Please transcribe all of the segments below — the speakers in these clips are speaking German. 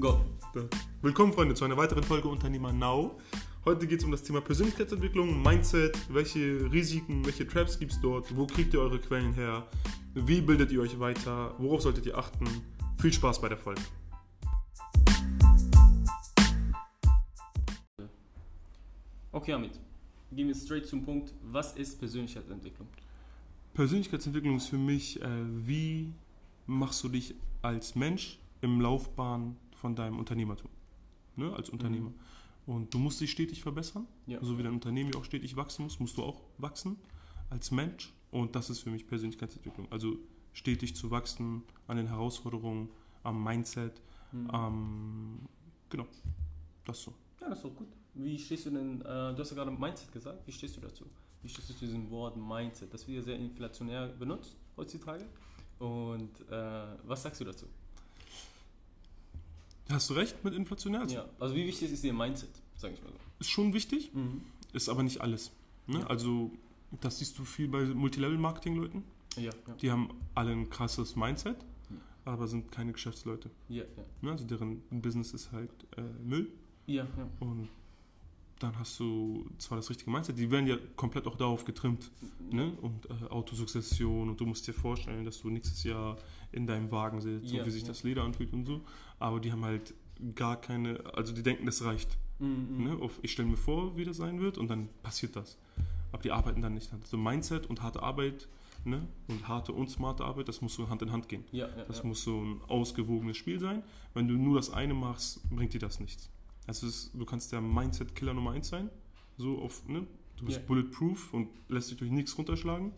Go. Willkommen, Freunde, zu einer weiteren Folge Unternehmer Now. Heute geht es um das Thema Persönlichkeitsentwicklung, Mindset, welche Risiken, welche Traps gibt es dort, wo kriegt ihr eure Quellen her, wie bildet ihr euch weiter, worauf solltet ihr achten. Viel Spaß bei der Folge. Okay, Amit. Gehen wir straight zum Punkt. Was ist Persönlichkeitsentwicklung? Persönlichkeitsentwicklung ist für mich, äh, wie machst du dich als Mensch im Laufbahn von deinem Unternehmertum, ne, als Unternehmer. Und du musst dich stetig verbessern, Ja. so wie dein Unternehmen ja auch stetig wachsen muss, musst du auch wachsen als Mensch. Und das ist für mich Persönlichkeitsentwicklung. Also stetig zu wachsen an den Herausforderungen, am Mindset, Mhm. am, genau, das so. Ja, das ist doch gut. Wie stehst du denn, äh, du hast ja gerade Mindset gesagt, wie stehst du dazu? Wie stehst du zu diesem Wort Mindset? Das wird ja sehr inflationär benutzt heutzutage. Und äh, was sagst du dazu? Hast du recht mit inflationär? Also Ja, also wie wichtig ist dir Mindset, sage ich mal so? Ist schon wichtig, Mhm. ist aber nicht alles. Ne? Ja. Also das siehst du viel bei Multilevel-Marketing-Leuten. Ja, ja, Die haben alle ein krasses Mindset, Ja. aber sind keine Geschäftsleute. ja, ja. Ne? Also deren Business ist halt äh, Müll. Ja, ja. Und dann hast du zwar das richtige Mindset, die werden ja komplett auch darauf getrimmt. Ne? Und äh, Autosukzession und du musst dir vorstellen, dass du nächstes Jahr in deinem Wagen sitzt, Ja, so wie sich ja. das Leder anfühlt und so. Aber die haben halt gar keine, also die denken, das reicht. Mhm. Ne? Auf, ich stelle mir vor, wie das sein wird und dann passiert das. Aber die arbeiten dann nicht. Also Mindset und harte Arbeit ne? und harte und smarte Arbeit, das muss so Hand in Hand gehen. Ja, Das muss so ein ausgewogenes Spiel sein. Wenn du nur das eine machst, bringt dir das nichts. Also ist, du kannst der Mindset-Killer Nummer eins sein. So auf, ne? Du bist Ja. bulletproof und lässt dich durch nichts runterschlagen.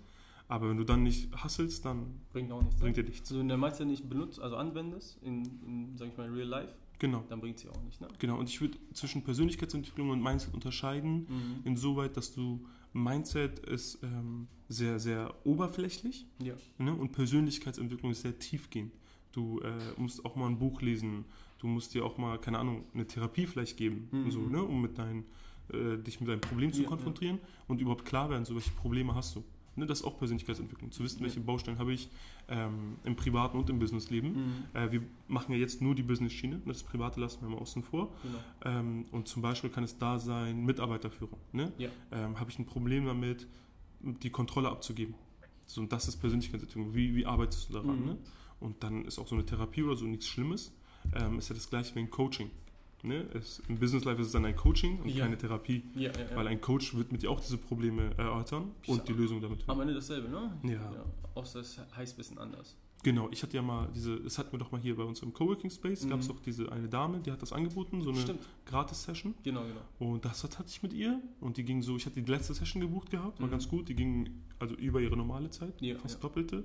Aber wenn du dann nicht hasselst, dann Bringt auch nichts. bringt dir nichts. Also wenn der Mindset nicht benutzt, also anwendest, in, in sag ich mal, real life, Genau. dann bringt sie auch nicht, ne? Genau. Und ich würde zwischen Persönlichkeitsentwicklung und Mindset unterscheiden. Mhm. Insoweit, dass du Mindset ist ähm, sehr, sehr oberflächlich Ja. ne? und Persönlichkeitsentwicklung ist sehr tiefgehend. Du äh, musst auch mal ein Buch lesen, du musst dir auch mal, keine Ahnung, eine Therapie vielleicht geben, Mhm. so, ne? um mit dein, äh, dich mit deinem Problem zu Ja, konfrontieren und überhaupt klar werden, so welche Probleme hast du. Ne? Das ist auch Persönlichkeitsentwicklung, zu wissen, Ja. welche Baustellen habe ich ähm, im privaten und im Businessleben. Mhm. Äh, wir machen ja jetzt nur die Business-Schiene, das Private lassen wir mal außen vor. Genau. Ähm, und zum Beispiel kann es da sein, Mitarbeiterführung. Ne? Ja. Ähm, Habe ich ein Problem damit, die Kontrolle abzugeben? So, und das ist Persönlichkeitsentwicklung. Wie, wie arbeitest du daran? Mhm. Ne? Und dann ist auch so eine Therapie oder so nichts Schlimmes. Ähm, ist ja das gleiche wie ein Coaching. Ne? Es, Im Business Life ist es dann ein Coaching und Ja. keine Therapie. Ja, ja. Weil ein Coach wird mit dir auch diese Probleme erörtern und die Lösung damit Am finden. Ende dasselbe, ne? Ja. Außer es heißt ein bisschen anders. Genau, ich hatte ja mal diese, das hatten wir doch mal hier bei uns im Coworking Space, Mhm. gab es doch diese eine Dame, die hat das angeboten, so eine. Gratis-Session. Genau, genau. Und das hat- hatte ich mit ihr und die ging so, ich hatte die letzte Session gebucht gehabt, war Mhm. ganz gut, die ging also über ihre normale Zeit, fast doppelte.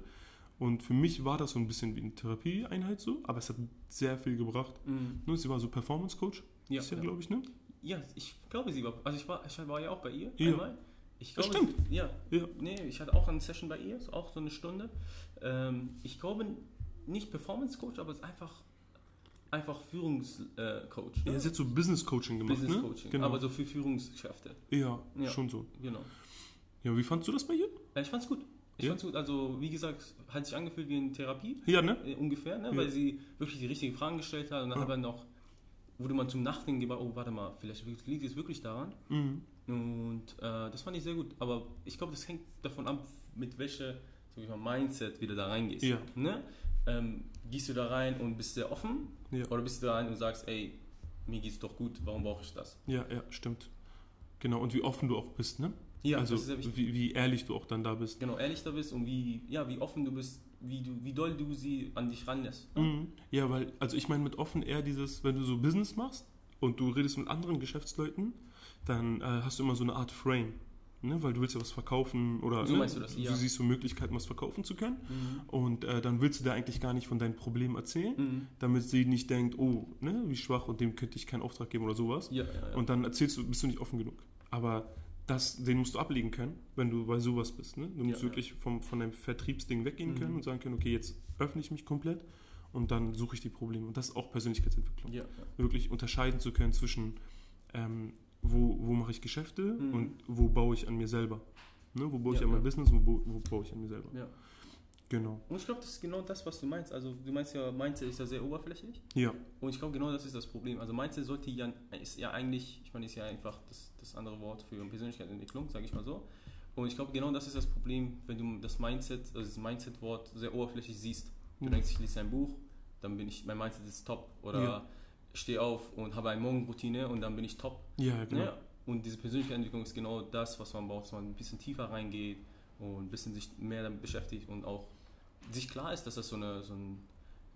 Und für mich war das so ein bisschen wie eine Therapieeinheit so, aber es hat sehr viel gebracht. Mhm. Ne, Sie war so Performance-Coach, Ja, ist ja, ja. glaube ich, ne? ja, ich glaube, sie war. Also, ich war, ich war ja auch bei ihr Ja. einmal. Ich Das glaube, stimmt. Ja, Ja. nee, ich hatte auch eine Session bei ihr, auch so eine Stunde. Ähm, ich glaube, nicht Performance Coach, aber es ist einfach, einfach Führungscoach. Äh, Coach, ne? Ja, sie hat so Business-Coaching gemacht, Business ne? Coaching, Genau. aber so für Führungskräfte. ja, Ja. schon so. Genau. Ja, wie fandst du das bei ihr? Ja, ich fand's gut. Ich Ja? fand's gut. Also, wie gesagt, hat sich angefühlt wie eine Therapie. Ja, ne? äh, ungefähr, ne? Ja. weil sie wirklich die richtigen Fragen gestellt hat und dann Ja. hat man noch, wurde man zum Nachdenken gebracht, oh, warte mal, vielleicht liegt es wirklich daran. Mhm. Und äh, das fand ich sehr gut. Aber ich glaube, das hängt davon ab, mit welcher sag ich mal, Mindset wieder da reingehst. Ja. Ne? Ähm, gehst du da rein und bist sehr offen? Ja. Oder bist du da rein und sagst, ey, mir geht's doch gut, warum brauche ich das? ja, ja, stimmt. Genau, und wie offen du auch bist, ne? Ja, also das ist sehr wichtig. wie, wie ehrlich du auch dann da bist. Genau, ehrlich da bist und wie, ja, wie offen du bist, wie, du, wie doll du sie an dich ranlässt. Ne? Mhm. Ja, weil, also ich meine mit offen eher dieses, wenn du so Business machst und du redest mit anderen Geschäftsleuten, dann äh, hast du immer so eine Art Frame. Ne? Weil du willst ja was verkaufen oder So ne? du das, ja. du siehst so Möglichkeiten, was verkaufen zu können. Mhm. Und äh, dann willst du dir eigentlich gar nicht von deinen Problemen erzählen, Mhm. damit sie nicht denkt, oh, ne, wie schwach und dem könnte ich keinen Auftrag geben oder sowas. Ja, ja. Und dann erzählst du, bist du nicht offen genug. Aber das, den musst du ablegen können, wenn du bei sowas bist. Ne? Du musst Ja, wirklich vom, von deinem Vertriebsding weggehen Mhm. können und sagen können, okay, jetzt öffne ich mich komplett und dann suche ich die Probleme. Und das ist auch Persönlichkeitsentwicklung. ja. Wirklich unterscheiden zu können zwischen, ähm, wo, wo mache ich Geschäfte Mhm. und wo baue ich an mir selber. Ne? Wo baue ich Ja, an mein. Business und wo, wo baue ich an mir selber. Genau. Und ich glaube, das ist genau das, was du meinst. Also du meinst ja, Mindset ist ja sehr oberflächlich. Ja. Und ich glaube, genau das ist das Problem. Also Mindset sollte ja, ist ja eigentlich, ich meine, ist ja einfach das, das andere Wort für Persönlichkeitsentwicklung, sage ich mal so. Und ich glaube, genau das ist das Problem, wenn du das Mindset, also das Mindset-Wort sehr oberflächlich siehst. Du Mhm. denkst, ich lese ein Buch, dann bin ich, mein Mindset ist top. Oder Ja. ich stehe auf und habe eine Morgenroutine und dann bin ich top. Ja, genau. Ja, und diese Persönlichkeitsentwicklung ist genau das, was man braucht, dass man ein bisschen tiefer reingeht und ein bisschen sich mehr damit beschäftigt und auch sich klar ist, dass das so, eine, so ein,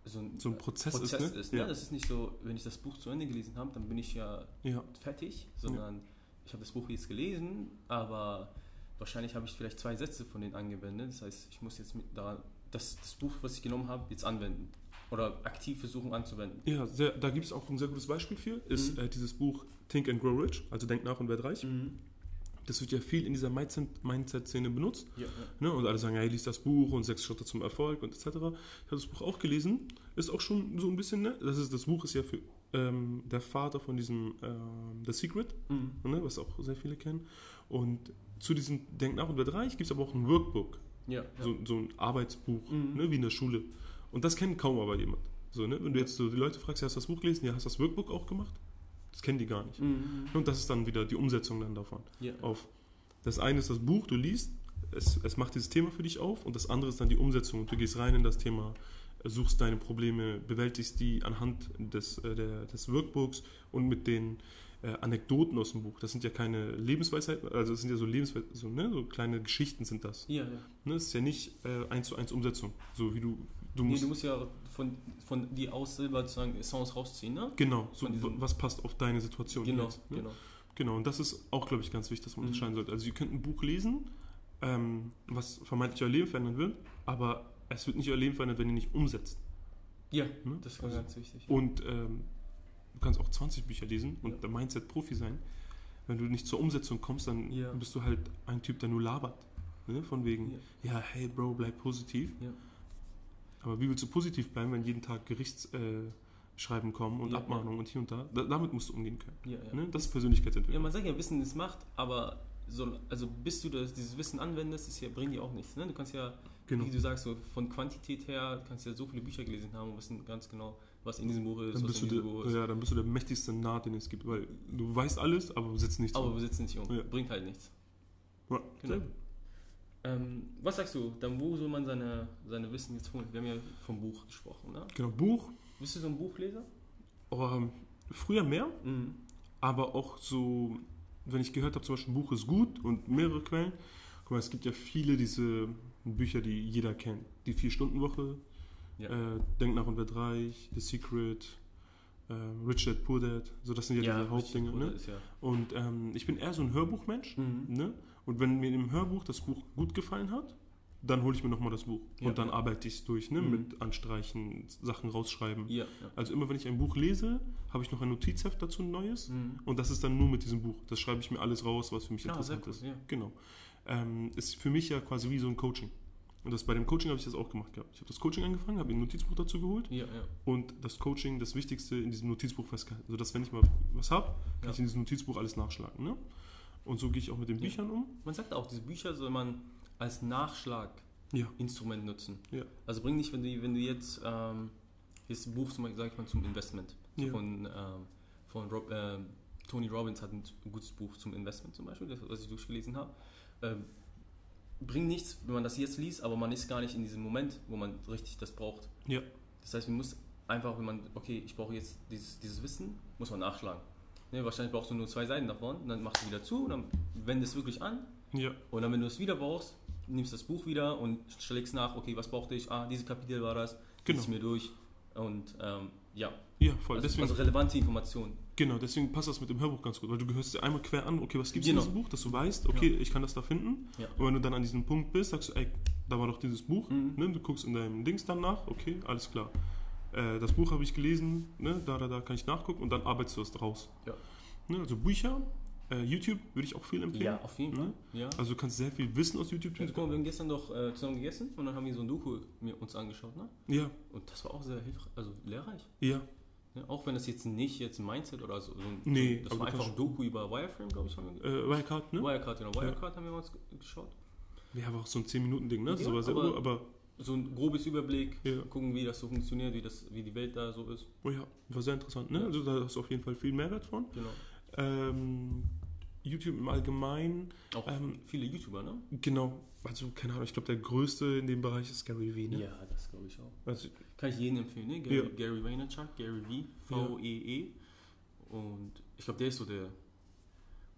so ein, So ein Prozess, Prozess ist, ne? ist. Ne? Ja. Das ist nicht so, wenn ich das Buch zu Ende gelesen habe, dann bin ich ja ja. fertig, sondern ich habe das Buch jetzt gelesen, aber wahrscheinlich habe ich vielleicht zwei Sätze von denen angewendet. Das heißt, ich muss jetzt mit daran, das, das Buch, was ich genommen habe, jetzt anwenden oder aktiv versuchen anzuwenden. Ja, sehr, da gibt es auch ein sehr gutes Beispiel für, ist Mhm. äh, dieses Buch Think and Grow Rich, also Denk nach und werd reich. Das wird ja viel in dieser Mindset- Mindset-Szene benutzt. Ja, ja. Ne? Und alle sagen, ja, lies das Buch und sechs Schritte zum Erfolg und etc. Ich habe das Buch auch gelesen. Ist auch schon so ein bisschen, ne? Das, ist, das Buch ist ja für ähm, der Vater von diesem ähm, The Secret, Mhm. ne? was auch sehr viele kennen. Und zu diesem Denk nach und werd reich gibt es aber auch ein Workbook, Ja, so, so ein Arbeitsbuch, Mhm. ne? wie in der Schule. Und das kennt kaum aber jemand. So, ne? Wenn du jetzt so die Leute fragst, hast du das Buch gelesen? Ja, hast du das Workbook auch gemacht? Das kennen die gar nicht. Mhm. Und das ist dann wieder die Umsetzung dann davon. Ja. Auf das eine ist das Buch, du liest, es, es macht dieses Thema für dich auf und das andere ist dann die Umsetzung und du gehst rein in das Thema, suchst deine Probleme, bewältigst die anhand des, äh, der, des Workbooks und mit den äh, Anekdoten aus dem Buch. Das sind ja keine Lebensweisheiten, also das sind ja so Lebensweisheiten, so, ne? so kleine Geschichten sind das. Ja, ja. Ne? Das ist ja nicht äh, eins zu eins Umsetzung, so wie du, du Nee, musst, du musst ja von, von die aus selber sozusagen Songs rausziehen, ne? genau, so, was passt auf deine Situation Genau, jetzt, ne? genau. Genau, und das ist auch, glaube ich, ganz wichtig, dass man Mhm. unterscheiden sollte. Also ihr könnt ein Buch lesen, ähm, was vermeintlich euer Leben verändern wird, aber es wird nicht euer Leben verändern, wenn ihr nicht umsetzt. Ja, Ne? das ist Also- ganz wichtig. Und ähm, du kannst auch 20 Bücher lesen und Ja. der Mindset-Profi sein. Wenn du nicht zur Umsetzung kommst, dann Ja. bist du halt ein Typ, der nur labert. Ne? Von wegen, Ja. ja, hey Bro, bleib positiv. Ja. Aber wie willst du positiv bleiben, wenn jeden Tag Gerichtsschreiben äh, kommen und Ja, Abmahnungen und hier und da? da? Damit musst du umgehen können. Ja, ja. Ne? Das ist Ja, Persönlichkeitsentwicklung. man sagt ja, Wissen ist Macht, aber so, also bis du das, dieses Wissen anwendest, ist ja, bringt dir auch nichts. Ne? Du kannst ja, Genau. wie du sagst, so von Quantität her, kannst ja so viele Bücher gelesen haben und wissen ganz genau, was in diesem Buch ist, Dann was bist, in du diesem Buch der, ist. ja, dann bist du der mächtigste Naht, den es gibt, weil du weißt alles, aber besitzt nichts. Aber wir sitzen nicht um. Ja. Bringt halt nichts. ja. Genau. Ähm, was sagst du, dann wo soll man seine, seine Wissen jetzt holen? Wir haben ja vom Buch gesprochen. Ne? genau, Buch. Bist du so ein Buchleser? Ähm, früher mehr, Mhm. aber auch so, wenn ich gehört habe, zum Beispiel ein Buch ist gut und mehrere Quellen. Guck mal, es gibt ja viele diese Bücher, die jeder kennt. Die Vier-Stunden-Woche, Ja. äh, Denk nach und werd reich, The Secret, äh, Rich Dad, Poor Dad. So, das sind ja, diese Hauptdinge. Ne? Ja. Und ähm, ich bin eher so ein Hörbuchmensch. Mhm. Ne? Und wenn mir im Hörbuch das Buch gut gefallen hat, dann hole ich mir nochmal das Buch. Ja. Und dann arbeite ich es durch, ne? Mhm. mit Anstreichen, Sachen rausschreiben. Ja, ja. Also immer wenn ich ein Buch lese, habe ich noch ein Notizheft dazu, ein neues. Mhm. Und das ist dann nur mit diesem Buch. Das schreibe ich mir alles raus, was für mich Ah, interessant cool, ist. Genau. Ähm, ist für mich ja quasi wie so ein Coaching. Und das bei dem Coaching habe ich das auch gemacht gehabt. Ich habe das Coaching angefangen, habe ein Notizbuch dazu geholt Ja, ja. und das Coaching, das Wichtigste in diesem Notizbuch festgehalten. Sodass, wenn ich mal was habe, kann Ja. ich in diesem Notizbuch alles nachschlagen. Ne? Und so gehe ich auch mit den. Büchern um. Man sagt auch, diese Bücher soll man als Nachschlaginstrument nutzen. Ja. Also bring nicht, wenn du, wenn du jetzt ähm, ein Buch zum Beispiel, sag ich mal, zum Investment so von, ähm, von Rob, ähm, Tony Robbins hat ein gutes Buch zum Investment zum Beispiel, das, was ich durchgelesen habe. Ähm, bringt nichts, wenn man das jetzt liest, aber man ist gar nicht in diesem Moment, wo man richtig das braucht. Ja. Das heißt, man muss einfach, wenn man, okay, ich brauche jetzt dieses, dieses Wissen, muss man nachschlagen. Ne, wahrscheinlich brauchst du nur zwei Seiten davon, und dann machst du wieder zu und dann wendest es wirklich an Ja. und dann, wenn du es wieder brauchst, nimmst das Buch wieder und schlägst nach, okay, was brauchte ich? Ah, dieses Kapitel war das, Genau. lies mir durch und ähm, ja, Ja, voll. also, deswegen, also relevante Informationen. genau, deswegen passt das mit dem Hörbuch ganz gut, weil du hörst dir einmal quer an, okay, was gibt es Genau. in diesem Buch, dass du weißt, okay, ich kann das da finden. Ja. Und wenn du dann an diesem Punkt bist, sagst du, ey, da war doch dieses Buch, Mhm. ne? du guckst in deinem Dings dann nach, okay, alles klar. Äh, das Buch habe ich gelesen, ne? da, da, da kann ich nachgucken und dann arbeitest du es draus. Ja. Ne? Also Bücher, äh, YouTube würde ich auch viel empfehlen. Ja, auf jeden Fall. Ne? Ja. Also du kannst sehr viel Wissen aus YouTube Und guck mal, wir haben gestern doch äh, zusammen gegessen und dann haben wir so ein Doku mir uns angeschaut, ne? Ja, Und das war auch sehr hilfreich, also lehrreich. ja, Ne? Auch wenn das jetzt nicht jetzt ein Mindset oder so, so ein, Nee, das war einfach ein Doku über Wireframe, glaube ich, haben wir äh, Wirecard, ne? Wirecard, genau, Wirecard haben wir uns ge- geschaut. Ja, aber auch so ein 10-Minuten-Ding, ne? Ja, so war sehr aber- aber, aber so ein grobes Überblick, Ja. gucken, wie das so funktioniert, wie, das, wie die Welt da so ist. Oh ja, war sehr interessant, ne? Ja. Also da hast du auf jeden Fall viel Mehrwert von. Genau. Ähm, YouTube im Allgemeinen, Auch Ähm, viele YouTuber, ne? genau, also keine Ahnung, ich glaube der größte in dem Bereich ist Gary Vee, ne? Ja, das glaube ich auch. Also, Kann ich jedem empfehlen, ne? Gary, Ja. Gary Vaynerchuk, Gary V, V-E-E. Und ich glaube, der ist so der,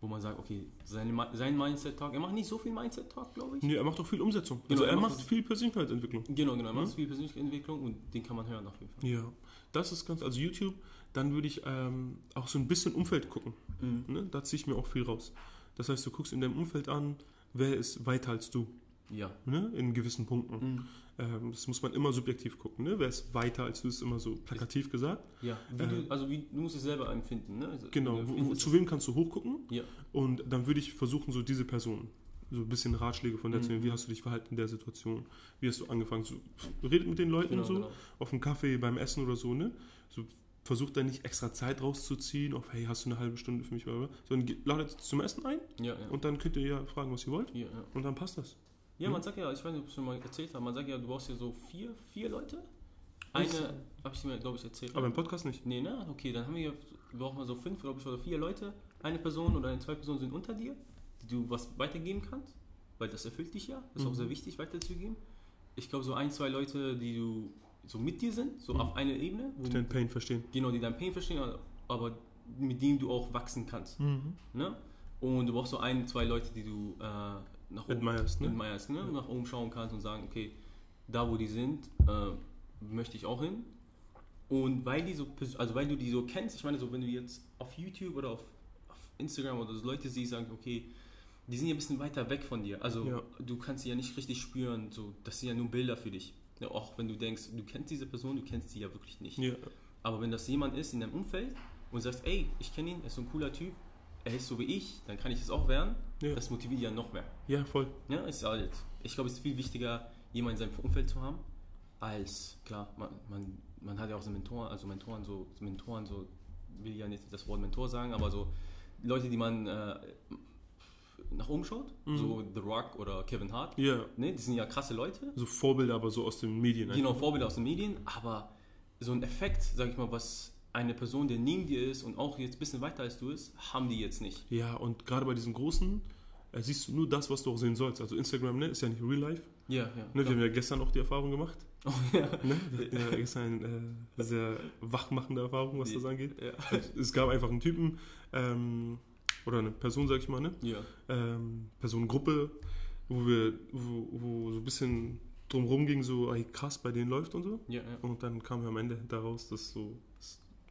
wo man sagt, okay, seine, sein Mindset-Talk, er macht nicht so viel Mindset-Talk, glaube ich. nee, er macht auch viel Umsetzung. Genau, also er er macht viel Persönlichkeitsentwicklung. Genau, genau, er macht Mhm. viel Persönlichkeitsentwicklung und den kann man hören auf jeden Fall. Ja, das ist ganz, also YouTube, dann würde ich ähm, auch so ein bisschen Umfeld gucken. Mhm. Ne? Da ziehe ich mir auch viel raus. Das heißt, du guckst in deinem Umfeld an, wer ist weiter als du, Ja. ne? in gewissen Punkten. Mhm. Ähm, das muss man immer subjektiv gucken. Ne? Wer ist weiter als du, ist immer so plakativ gesagt. Ja, wie Äh, du, also wie, du musst es selber empfinden, ne? Also, Genau, wo, zu es- wem kannst du hochgucken? Ja. Und dann würde ich versuchen, so diese Person, so ein bisschen Ratschläge von der zu Mhm. nehmen. Wie hast du dich verhalten in der Situation? Wie hast du angefangen? So, redet mit den Leuten Genau, so, genau. auf dem Kaffee, beim Essen oder so, ne? So, versucht da nicht extra Zeit rauszuziehen, auf hey, hast du eine halbe Stunde für mich, oder? sondern ladet zum Essen ein Ja, ja. und dann könnt ihr ja fragen, was ihr wollt ja. und dann passt das. Ja, Mhm. man sagt ja, ich weiß nicht, ob ich es schon mal erzählt habe, man sagt ja, du brauchst ja so vier, vier Leute. Eine, habe ich dir, glaube ich, erzählt. Aber im Podcast nicht. Nee, ne? Okay, dann haben wir, brauchen wir so fünf, glaube ich, oder vier Leute. Eine Person oder zwei Personen sind unter dir, die du was weitergeben kannst, weil das erfüllt dich ja. Das ist auch Mhm. sehr wichtig, weiterzugeben. Ich glaube, so ein, zwei Leute, die du so mit dir sind, so Mhm. auf einer Ebene, wo, Den Pain verstehen. genau, die dein Pain verstehen, aber mit denen du auch wachsen kannst. Mhm. Ne? Und du brauchst so ein, zwei Leute, die du äh, nach oben Admirest, ne? admirest, ne? nach oben schauen kannst und sagen, okay, da wo die sind, äh, möchte ich auch hin. Und weil die so, also weil du die so kennst, ich meine, so wenn du jetzt auf YouTube oder auf, auf Instagram oder so Leute siehst, sagen, okay, die sind ja ein bisschen weiter weg von dir. Also Ja. du kannst sie ja nicht richtig spüren, so, das sind ja nur Bilder für dich. Ja, auch wenn du denkst, du kennst diese Person, du kennst sie ja wirklich nicht. Ja. Aber wenn das jemand ist in deinem Umfeld und sagst, ey, ich kenne ihn, er ist so ein cooler Typ, er ist so wie ich, dann kann ich das auch werden, Ja. das motiviert ja noch mehr. ja, voll. Ja, ist halt, ich glaube, es ist viel wichtiger, jemanden in seinem Umfeld zu haben, als, klar, man, man, man hat ja auch so Mentoren, also Mentoren, so, Mentoren, so, will ja nicht das Wort Mentor sagen, aber so Leute, die man äh, nach oben schaut, Mhm. so The Rock oder Kevin Hart, Ja, ne, die sind ja krasse Leute, so Vorbilder, aber so aus den Medien. genau. Vorbilder aus den Medien, aber so ein Effekt, sag ich mal, was eine Person, der neben dir ist und auch jetzt ein bisschen weiter als du ist, haben die jetzt nicht. Ja, und gerade bei diesen großen äh, siehst du nur das, was du auch sehen sollst. Also Instagram ne, ist ja nicht Real Life. Ja, ja. Ne, wir haben ja gestern auch die Erfahrung gemacht. Oh, ja. Ne? Wir hatten ja gestern eine äh, sehr wachmachende Erfahrung, was das angeht. Ja. Es gab einfach einen Typen ähm, oder eine Person, sag ich mal, ne? ja. ähm, Personengruppe, wo wir, wo, wo so ein bisschen drumherum ging, so, ey, krass, bei denen läuft und so. Ja, ja. Und dann kam wir am Ende daraus, dass so,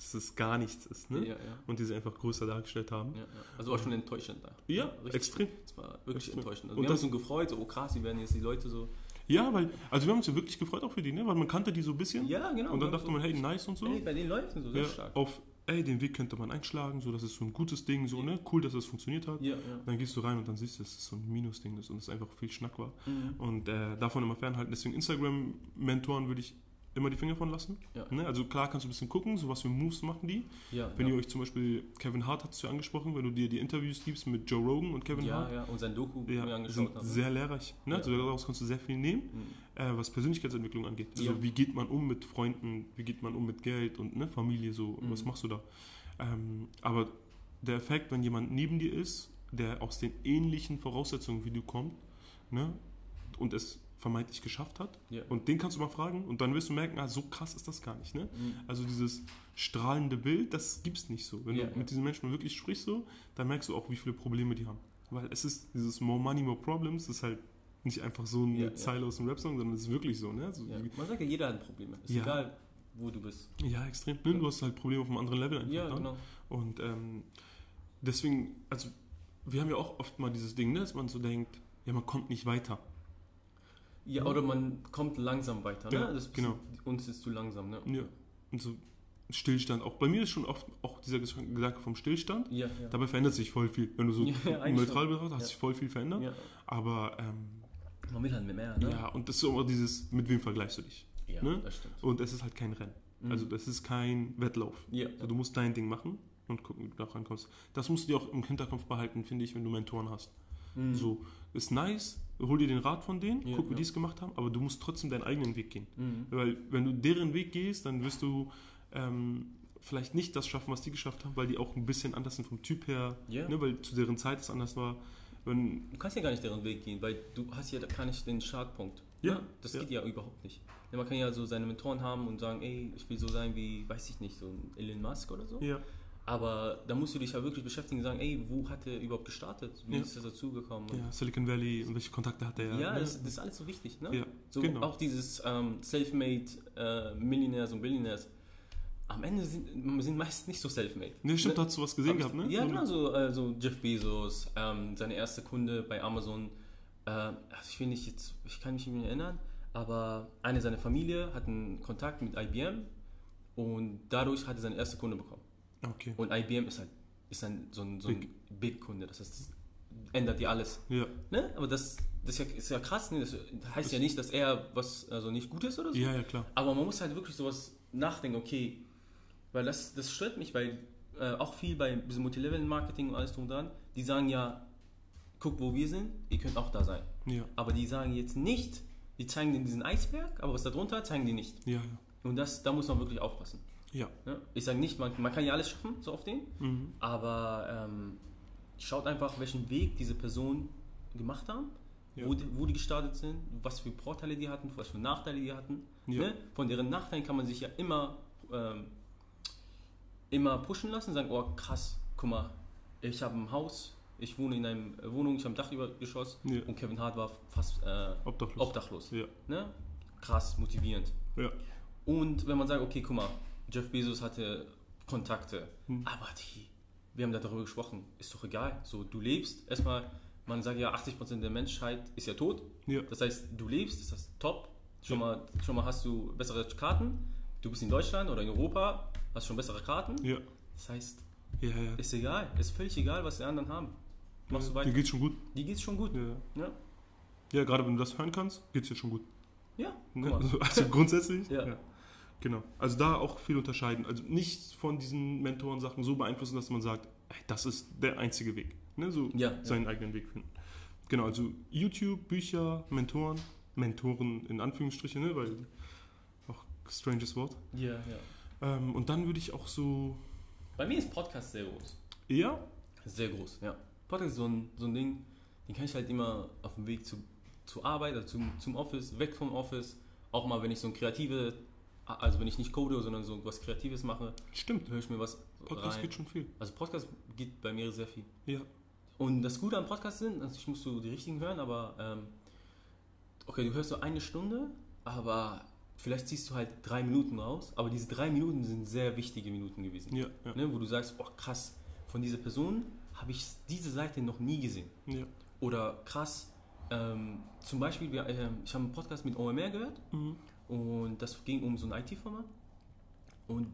dass es gar nichts ist, ne? Ja, ja. Und die sie einfach größer dargestellt haben. Ja. Also war schon enttäuschend da. Ja, richtig. extrem. Es war wirklich Extrem. enttäuschend. Also Und wir haben uns so gefreut, so, oh krass, wie werden jetzt die Leute so. Ja, weil, also wir haben uns ja wirklich gefreut auch für die, ne? Weil man kannte die so ein bisschen. Ja, genau. Und dann dachte haben man, hey, nice und so. Ey, bei denen läuft es so sehr ja, stark. auf, ey, den Weg könnte man einschlagen, so, das ist so ein gutes Ding, so, ne? Cool, dass das funktioniert hat. Ja, ja. Dann gehst du rein und dann siehst du, dass es so ein Minusding ist und es einfach viel Schnack war. Mhm. Und äh, davon immer fernhalten. Deswegen Instagram-Mentoren würde ich immer die Finger von lassen. Ja. Ne? Also klar kannst du ein bisschen gucken, so was für Moves machen die. Ja, Wenn ja. ihr euch zum Beispiel, Kevin Hart hat es ja angesprochen, wenn du dir die Interviews gibst mit Joe Rogan und Kevin Hart, ja, und sein Doku, ja, mir angeschaut sind sehr lehrreich. Ne? Also daraus kannst du sehr viel nehmen, Mhm. äh, was Persönlichkeitsentwicklung angeht. Also wie geht man um mit Freunden, wie geht man um mit Geld und ne, Familie, so, Mhm. was machst du da? Ähm, aber der Effekt, wenn jemand neben dir ist, der aus den ähnlichen Voraussetzungen wie du kommt, ne, und es vermeintlich geschafft hat, Ja. und den kannst du mal fragen und dann wirst du merken, ah, so krass ist das gar nicht. Ne? Mhm. Also dieses strahlende Bild, das gibt's nicht so. Wenn Ja, du ja. mit diesen Menschen wirklich sprichst, so, dann merkst du auch, wie viele Probleme die haben. Weil es ist dieses More Money, More Problems, ist halt nicht einfach so eine Ja, ja. Zeile aus dem Rap-Song, sondern es ist wirklich so. Ne? Also, Ja. wie- Man sagt ja, jeder hat Probleme. Ist Ja. egal, wo du bist. ja, extrem. Ne? Du hast halt Probleme auf einem anderen Level einfach. Ja, dann. genau. Und ähm, deswegen, also wir haben ja auch oft mal dieses Ding, ne, dass man so denkt, ja, man kommt nicht weiter. Ja, oder man kommt langsam weiter. Ne? Ja, das genau. Uns ist zu langsam. Ne? Ja. Und so Stillstand. Auch bei mir ist schon oft auch dieser Gedanke vom Stillstand. Ja, ja. Dabei verändert sich voll viel. Wenn du so Ja, neutral betrachtest, hat sich voll viel verändert. Aber ähm, Man will halt mehr, ne? ja, und das ist immer dieses, mit wem vergleichst du dich? Ja, Ne? das stimmt. Und es ist halt kein Rennen. Mhm. Also das ist kein Wettlauf. Ja. Also du musst dein Ding machen und gucken, wie du da rankommst. Das musst du dir auch im Hinterkopf behalten, finde ich, wenn du Mentoren hast. Mhm. So, ist nice, hol dir den Rat von denen, Ja, guck, wie ja. die es gemacht haben, aber du musst trotzdem deinen eigenen Weg gehen. Mhm. Weil wenn du deren Weg gehst, dann wirst du ähm, vielleicht nicht das schaffen, was die geschafft haben, weil die auch ein bisschen anders sind vom Typ her, Ja. ne, weil zu deren Zeit es anders war. Wenn, Du kannst ja gar nicht deren Weg gehen, weil du hast ja da gar nicht den Startpunkt. Ja, Ne? Das ja. geht ja überhaupt nicht. Man kann ja so seine Mentoren haben und sagen, ey, ich will so sein wie, weiß ich nicht, so ein Elon Musk oder so. ja, Aber da musst du dich ja wirklich beschäftigen und sagen, ey, wo hat er überhaupt gestartet? Wie Ja. ist er dazugekommen? ja, Silicon Valley und welche Kontakte hat er? Ja, ne? das, das ist alles so wichtig. Ne? Ja, so genau. Auch dieses ähm, Selfmade äh, Millionaires und Billionaires. Am Ende sind, sind meist nicht so selfmade. Ne, stimmt, ne? hast du was gesehen gehabt, ne? Ja, genau, so, äh, so Jeff Bezos, ähm, seine erste Kunde bei Amazon. Äh, also ich will nicht jetzt, ich kann mich nicht mehr erinnern, aber eine seiner Familie hat einen Kontakt mit IBM und dadurch hat er seine erste Kunde bekommen. Okay. Und IBM ist halt ist ein, so ein, so ein Big-Kunde, das heißt, das ändert dir alles. Ja, Ne? Aber das, das ist, ja, ist ja krass, ne? das heißt ja nicht, dass er was also nicht gut ist oder so. ja, ja, klar. Aber man muss halt wirklich sowas nachdenken, okay, weil das, das stört mich, weil äh, auch viel bei diesem Multilevel-Marketing und alles drum und dran, die sagen ja, guck, wo wir sind, ihr könnt auch da sein. Ja, Aber die sagen jetzt nicht, die zeigen dir diesen Eisberg, aber was da drunter zeigen die nicht. ja, ja. Und das, da muss man wirklich aufpassen. Ja. Ne? Ich sage nicht, man, man kann ja alles schaffen, so auf den, Mhm. aber ähm, schaut einfach, welchen Weg diese Personen gemacht haben, Ja. wo, die, wo die gestartet sind, was für Vorteile die hatten, was für Nachteile die hatten. Ja. Ne? Von deren Nachteilen kann man sich ja immer, ähm, immer pushen lassen, sagen, oh krass, guck mal, ich habe ein Haus, ich wohne in einer Wohnung, ich habe ein Dach über Geschoss Ja. und Kevin Hart war fast äh, Obdachlos. obdachlos. Ne? Krass, motivierend. Und wenn man sagt, okay, guck mal, Jeff Bezos hatte Kontakte, Hm. aber die, wir haben da darüber gesprochen, ist doch egal. So, du lebst, erstmal, man sagt ja, 80% der Menschheit ist ja tot. Ja. Das heißt, du lebst, ist das top. Schon, mal, schon mal hast du bessere Karten. Du bist in Deutschland oder in Europa, hast schon bessere Karten. Ja. Das heißt, Ja, ja. ist egal, ist völlig egal, was die anderen haben. Machst du Dir weiter. geht's schon gut. Die geht's schon gut. Ja. Ja, ja, gerade wenn du das hören kannst, geht's dir schon gut. ja. Ne? guck mal. Also, also grundsätzlich. Ja. Genau. Also da auch viel unterscheiden. Also nicht von diesen Mentoren-Sachen so beeinflussen, dass man sagt, ey, das ist der einzige Weg. Ne? So Ja, ja. seinen eigenen Weg finden. Genau, also YouTube, Bücher, Mentoren, Mentoren in Anführungsstrichen, ne? weil auch stranges Wort. Ja, ja. Ähm, und dann würde ich auch so, Bei mir ist Podcast sehr groß. ja, Sehr groß, ja. Podcast ist so ein, so ein Ding, den kann ich halt immer auf dem Weg zu, zur Arbeit, also zum, zum Office, weg vom Office. Auch mal, wenn ich so ein kreative, also wenn ich nicht code, sondern so was Kreatives mache, stimmt. höre ich mir was Podcast rein. geht schon viel. Also Podcast geht bei mir sehr viel. Ja, Und das Gute an Podcasts sind, natürlich musst du die richtigen hören, aber ähm, okay, du hörst so eine Stunde, aber vielleicht ziehst du halt drei Minuten raus, aber diese drei Minuten sind sehr wichtige Minuten gewesen. ja, ja. Ne, wo du sagst, oh krass, von dieser Person habe ich diese Seite noch nie gesehen. ja. Oder krass, ähm, zum Beispiel, wir, ähm, ich habe einen Podcast mit OMR gehört Mhm. Und das ging um so eine IT-Firma. Und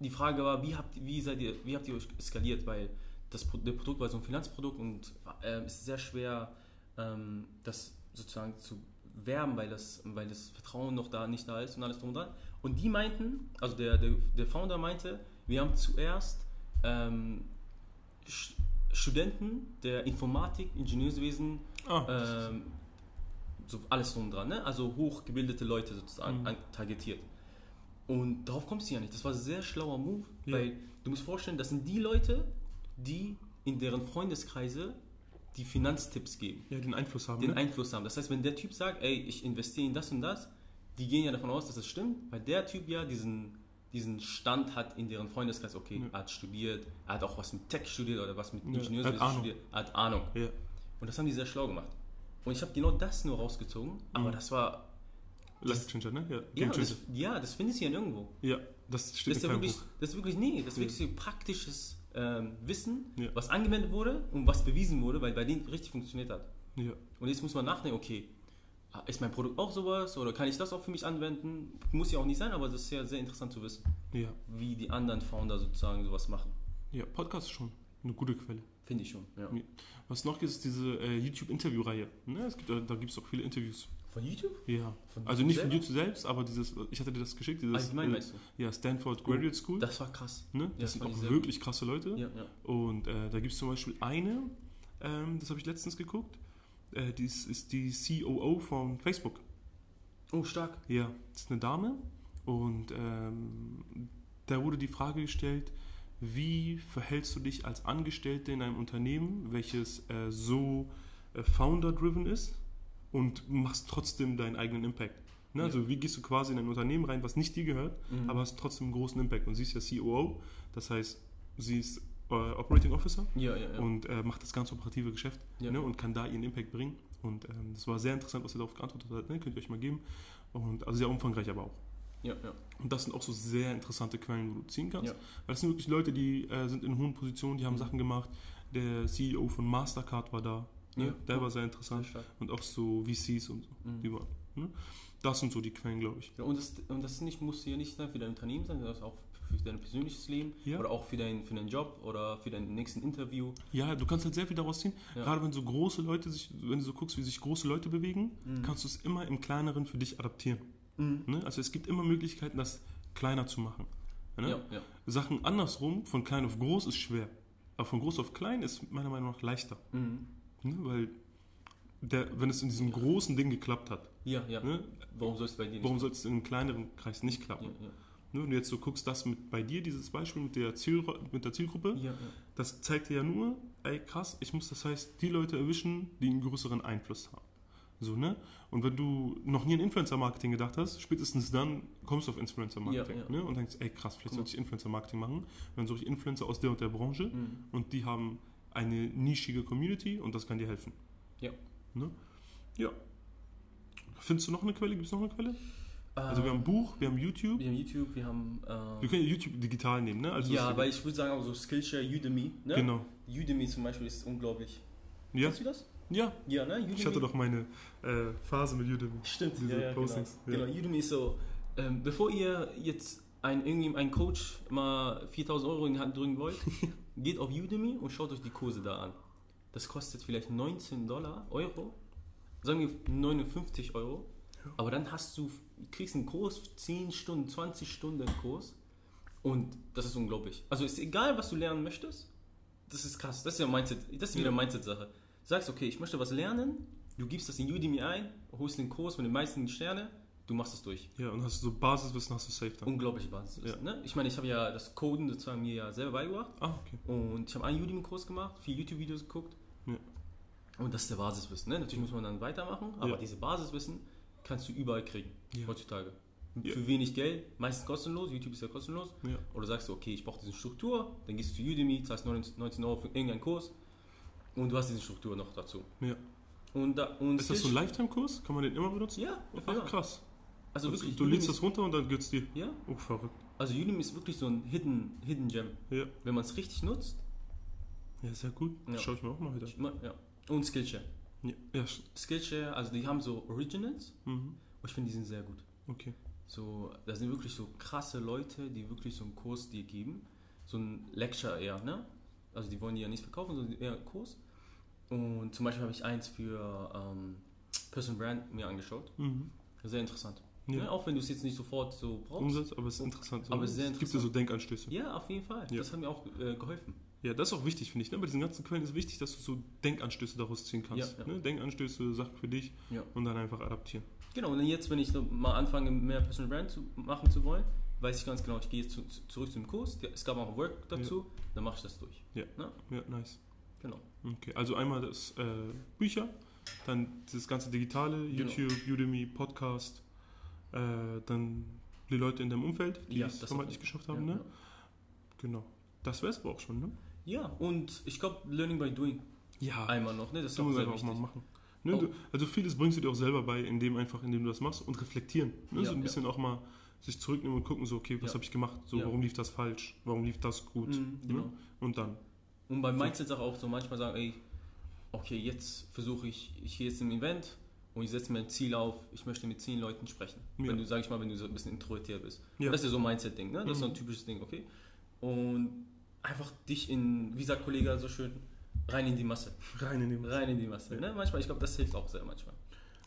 die Frage war, wie habt, wie seid ihr, wie habt ihr euch skaliert? Weil das der Produkt war so ein Finanzprodukt und es ist sehr schwer, ähm, das sozusagen zu werben, weil das, weil das Vertrauen noch da nicht da ist und alles drum und dran. Und die meinten, also der, der, der Founder meinte, wir haben zuerst ähm, Studenten der Informatik, Ingenieurswesen, Ah, das ist- ähm, so alles drum dran, ne? also hochgebildete Leute sozusagen Mhm. targetiert. Und darauf kommst du ja nicht. Das war ein sehr schlauer Move, Ja. weil du musst vorstellen, das sind die Leute, die in deren Freundeskreise die Finanztipps geben, ja, den Einfluss haben. den ne? Einfluss haben. Das heißt, wenn der Typ sagt, ey, ich investiere in das und das, die gehen ja davon aus, dass es stimmt, weil der Typ ja diesen, diesen Stand hat in deren Freundeskreis. Okay, Ja. er hat studiert, er hat auch was mit Tech studiert oder was mit Ingenieurswesen studiert, er hat Ahnung. ja. Und das haben die sehr schlau gemacht. Und ich habe genau das nur rausgezogen, aber Mhm. das war. Life Changer, ne? Ja, Ja, das, ja, das findest du ja nirgendwo. Ja, das steht Das ist in ja wirklich, Buch. das ist wirklich, nee, das ist Ja. wirklich so praktisches ähm, Wissen, Ja. was angewendet wurde und was bewiesen wurde, weil bei denen richtig funktioniert hat. Ja. Und jetzt muss man nachdenken, okay, ist mein Produkt auch sowas oder kann ich das auch für mich anwenden? Muss ja auch nicht sein, aber das ist ja sehr interessant zu wissen, Ja. wie die anderen Founder sozusagen sowas machen. ja, Podcast ist schon eine gute Quelle. Finde ich schon, ja. Was noch gibt, ist diese äh, YouTube-Interview-Reihe. Ne? Es gibt, da gibt es auch viele Interviews. Von YouTube? Ja. Von Also nicht selber? von YouTube selbst, aber dieses, ich hatte dir das geschickt, dieses Allgemein äh, meinst du? ja, Stanford Graduate School. Das war krass. ne? ja, Das das sind fand ich auch sehr wirklich krasse Leute. Ja, ja. Und äh, da gibt es zum Beispiel eine, ähm, das habe ich letztens geguckt, Äh, die ist, ist die COO von Facebook. Oh, stark. Ja, das ist eine Dame und ähm, da wurde die Frage gestellt, wie verhältst du dich als Angestellte in einem Unternehmen, welches äh, so äh, founder-driven ist und machst trotzdem deinen eigenen Impact? Ne? Ja. Also wie gehst du quasi in ein Unternehmen rein, was nicht dir gehört, Mhm. aber hast trotzdem einen großen Impact. Und sie ist ja COO, das heißt, sie ist äh, Operating Officer Ja, ja, und äh, macht das ganz operative Geschäft ne, und kann da ihren Impact bringen. Und ähm, das war sehr interessant, was sie darauf geantwortet hat. Ne? Könnt ihr euch mal geben. Und also sehr umfangreich aber auch. Ja, ja. Und das sind auch so sehr interessante Quellen, wo du ziehen kannst. Ja. Weil das sind wirklich Leute, die äh, sind in hohen Positionen, die haben Mhm. Sachen gemacht. Der CEO von Mastercard war da. Ne? Ja. Der war sehr Sehr interessant. stark. Und auch so VCs und so. Mhm. Die waren. Ne? Das sind so die Quellen, glaube ich. Ja, und das, und das nicht, muss ja nicht sein für dein Unternehmen sein, sondern auch für dein persönliches Leben Ja. oder auch für, dein, für deinen Job oder für dein nächsten Interview. Ja, du kannst halt sehr viel daraus ziehen. Ja. Gerade wenn so große Leute sich, wenn du so guckst, wie sich große Leute bewegen, Mhm. kannst du es immer im Kleineren für dich adaptieren. Mhm. Ne? Also es gibt immer Möglichkeiten, das kleiner zu machen. Ne? Ja, ja. Sachen andersrum, von klein auf groß ist schwer. Aber von groß auf klein ist meiner Meinung nach leichter. Mhm. Ne? Weil der, wenn es in diesem großen Ding geklappt hat, Ja, ja. ne? Warum soll es bei dir nicht? warum soll es in einem kleineren Kreis nicht klappen? Ne? Wenn du jetzt so guckst, das mit bei dir, dieses Beispiel mit der, Ziel, mit der Zielgruppe, das zeigt dir ja nur, ey krass, ich muss das heißt die Leute erwischen, die einen größeren Einfluss haben. So, ne? Und wenn du noch nie an Influencer-Marketing gedacht hast, spätestens dann kommst du auf Influencer-Marketing. Ja, ja. Ne? Und denkst, ey krass, vielleicht sollte ich Influencer-Marketing machen. Und dann suche ich Influencer aus der und der Branche Mhm. und die haben eine nischige Community und das kann dir helfen. Ja. Ne? Ja. Findest du noch eine Quelle? Gibt es noch eine Quelle? Also wir haben Ähm, ein Buch, wir haben YouTube. wir haben YouTube, wir haben. Wir Äh, können YouTube digital nehmen, ne? Also ja, aber ich würde sagen auch so Skillshare, Udemy. Ne? Genau. Udemy zum Beispiel ist unglaublich. Ja, Kennst du das? Ja. Ja, ne? Udemy. Ich hatte doch meine äh, Phase mit Udemy. Stimmt, diese ja, ja, Postings, Genau. ja. genau, Udemy ist so, ähm, bevor ihr jetzt ein, irgendwie einen Coach mal 4000 Euro in die Hand drücken wollt, geht auf Udemy und schaut euch die Kurse da an. Das kostet vielleicht 19 Dollar, Euro, sagen wir 59 Euro, aber dann hast du, kriegst einen Kurs, 10 Stunden, 20 Stunden Kurs und das ist unglaublich. Also ist egal, was du lernen möchtest, das ist krass, das ist ja Mindset, das ist wieder Ja. Mindset-Sache. Du sagst, okay, ich möchte was lernen, du gibst das in Udemy ein, holst den Kurs mit den meisten Sterne, du machst es durch. Ja, und hast du so Basiswissen, hast du safe dann. Unglaubliche Basis. Ne? Ich meine, ich habe ja das Coden sozusagen mir ja selber beigebracht Ah, okay. und ich habe einen Udemy-Kurs gemacht, vier YouTube-Videos geguckt Ja. und das ist der Basiswissen. Ne? Natürlich muss man dann weitermachen, aber Ja. diese Basiswissen kannst du überall kriegen Ja. heutzutage. Ja. Für wenig Geld, meistens kostenlos, YouTube ist ja kostenlos. Ja. Oder sagst du, okay, ich brauche diese Struktur, dann gehst du zu Udemy, zahlst 19 19 Euro für irgendeinen Kurs und du hast diese Struktur noch dazu. ja. Und da, und Ist das so ein Lifetime-Kurs? Kann man den immer benutzen? Ja, auf Ach, Fall. krass. Also Also wirklich, du lädst das runter und dann geht's dir. Ja, Oh, verrückt. also Udemy ist wirklich so ein Hidden, Hidden Gem. Ja. Wenn man es richtig nutzt, Ja, sehr gut. Ja. Schau ich mir auch mal wieder. ja. Und Skillshare. Ja, ja Skillshare, also die haben so Originals mhm. und ich finde, die sind sehr gut. okay. So, da sind wirklich so krasse Leute, die wirklich so einen Kurs dir geben. So ein Lecture eher, ne? Also die wollen die ja nicht verkaufen, sondern eher Kurs. Und zum Beispiel habe ich eins für ähm, Person Brand mir angeschaut. Mhm. Sehr interessant. Ja. Ne? Auch wenn du es jetzt nicht sofort so brauchst. Umsatz, aber es ist interessant. So, Aber es Es gibt dir so Denkanstöße. Ja, auf jeden Fall. Ja. Das hat mir auch äh, geholfen. Ja, das ist auch wichtig, finde ich. Ne? Bei diesen ganzen Quellen ist wichtig, dass du so Denkanstöße daraus ziehen kannst. Ja, ja. Ne? Denkanstöße, Sachen für dich Ja. und dann einfach adaptieren. Genau, und jetzt, wenn ich mal anfange, mehr Personal Brand zu machen zu wollen, weiß ich ganz genau, ich gehe jetzt zu, zu, zurück zum Kurs. Es gab auch Work dazu, dann mache ich das durch. Ja. Ne? Ja, nice. Genau. Okay, also einmal das äh, Bücher, dann das ganze Digitale, Genau. YouTube, Udemy, Podcast, äh, dann die Leute in deinem Umfeld, die Ja, es das vermeintlich geschafft Ja, haben, ne? ja. Genau. Das wäre es aber auch schon, ne? Ja, und ich glaube, Learning by Doing Ja, einmal noch, ne? Das muss sehr einfach mal machen. Ne? Oh. Du, also vieles bringst du dir auch selber bei, indem einfach, indem du das machst und reflektieren. Ne? Ja, so ein ja. bisschen auch mal sich zurücknehmen und gucken, so, okay, was Ja. habe ich gemacht? So, Ja. warum lief das falsch? Warum lief das gut? Mhm, genau. Ne? Und dann. Und beim Mindset auch, auch so manchmal sagen, ey, okay, jetzt versuche ich, ich gehe jetzt im Event und ich setze mir ein Ziel auf, ich möchte mit zehn Leuten sprechen. Ja. Wenn du, sag ich mal, wenn du so ein bisschen introvertiert bist. Ja. Das ist ja so ein Mindset-Ding, ne? Das ist so ein Mhm. typisches Ding, okay? Und einfach dich in, wie sagt Kollege so schön, rein in die Masse. Rein in den Rein in die Masse. Ne? Manchmal, ich glaube, das hilft auch sehr manchmal.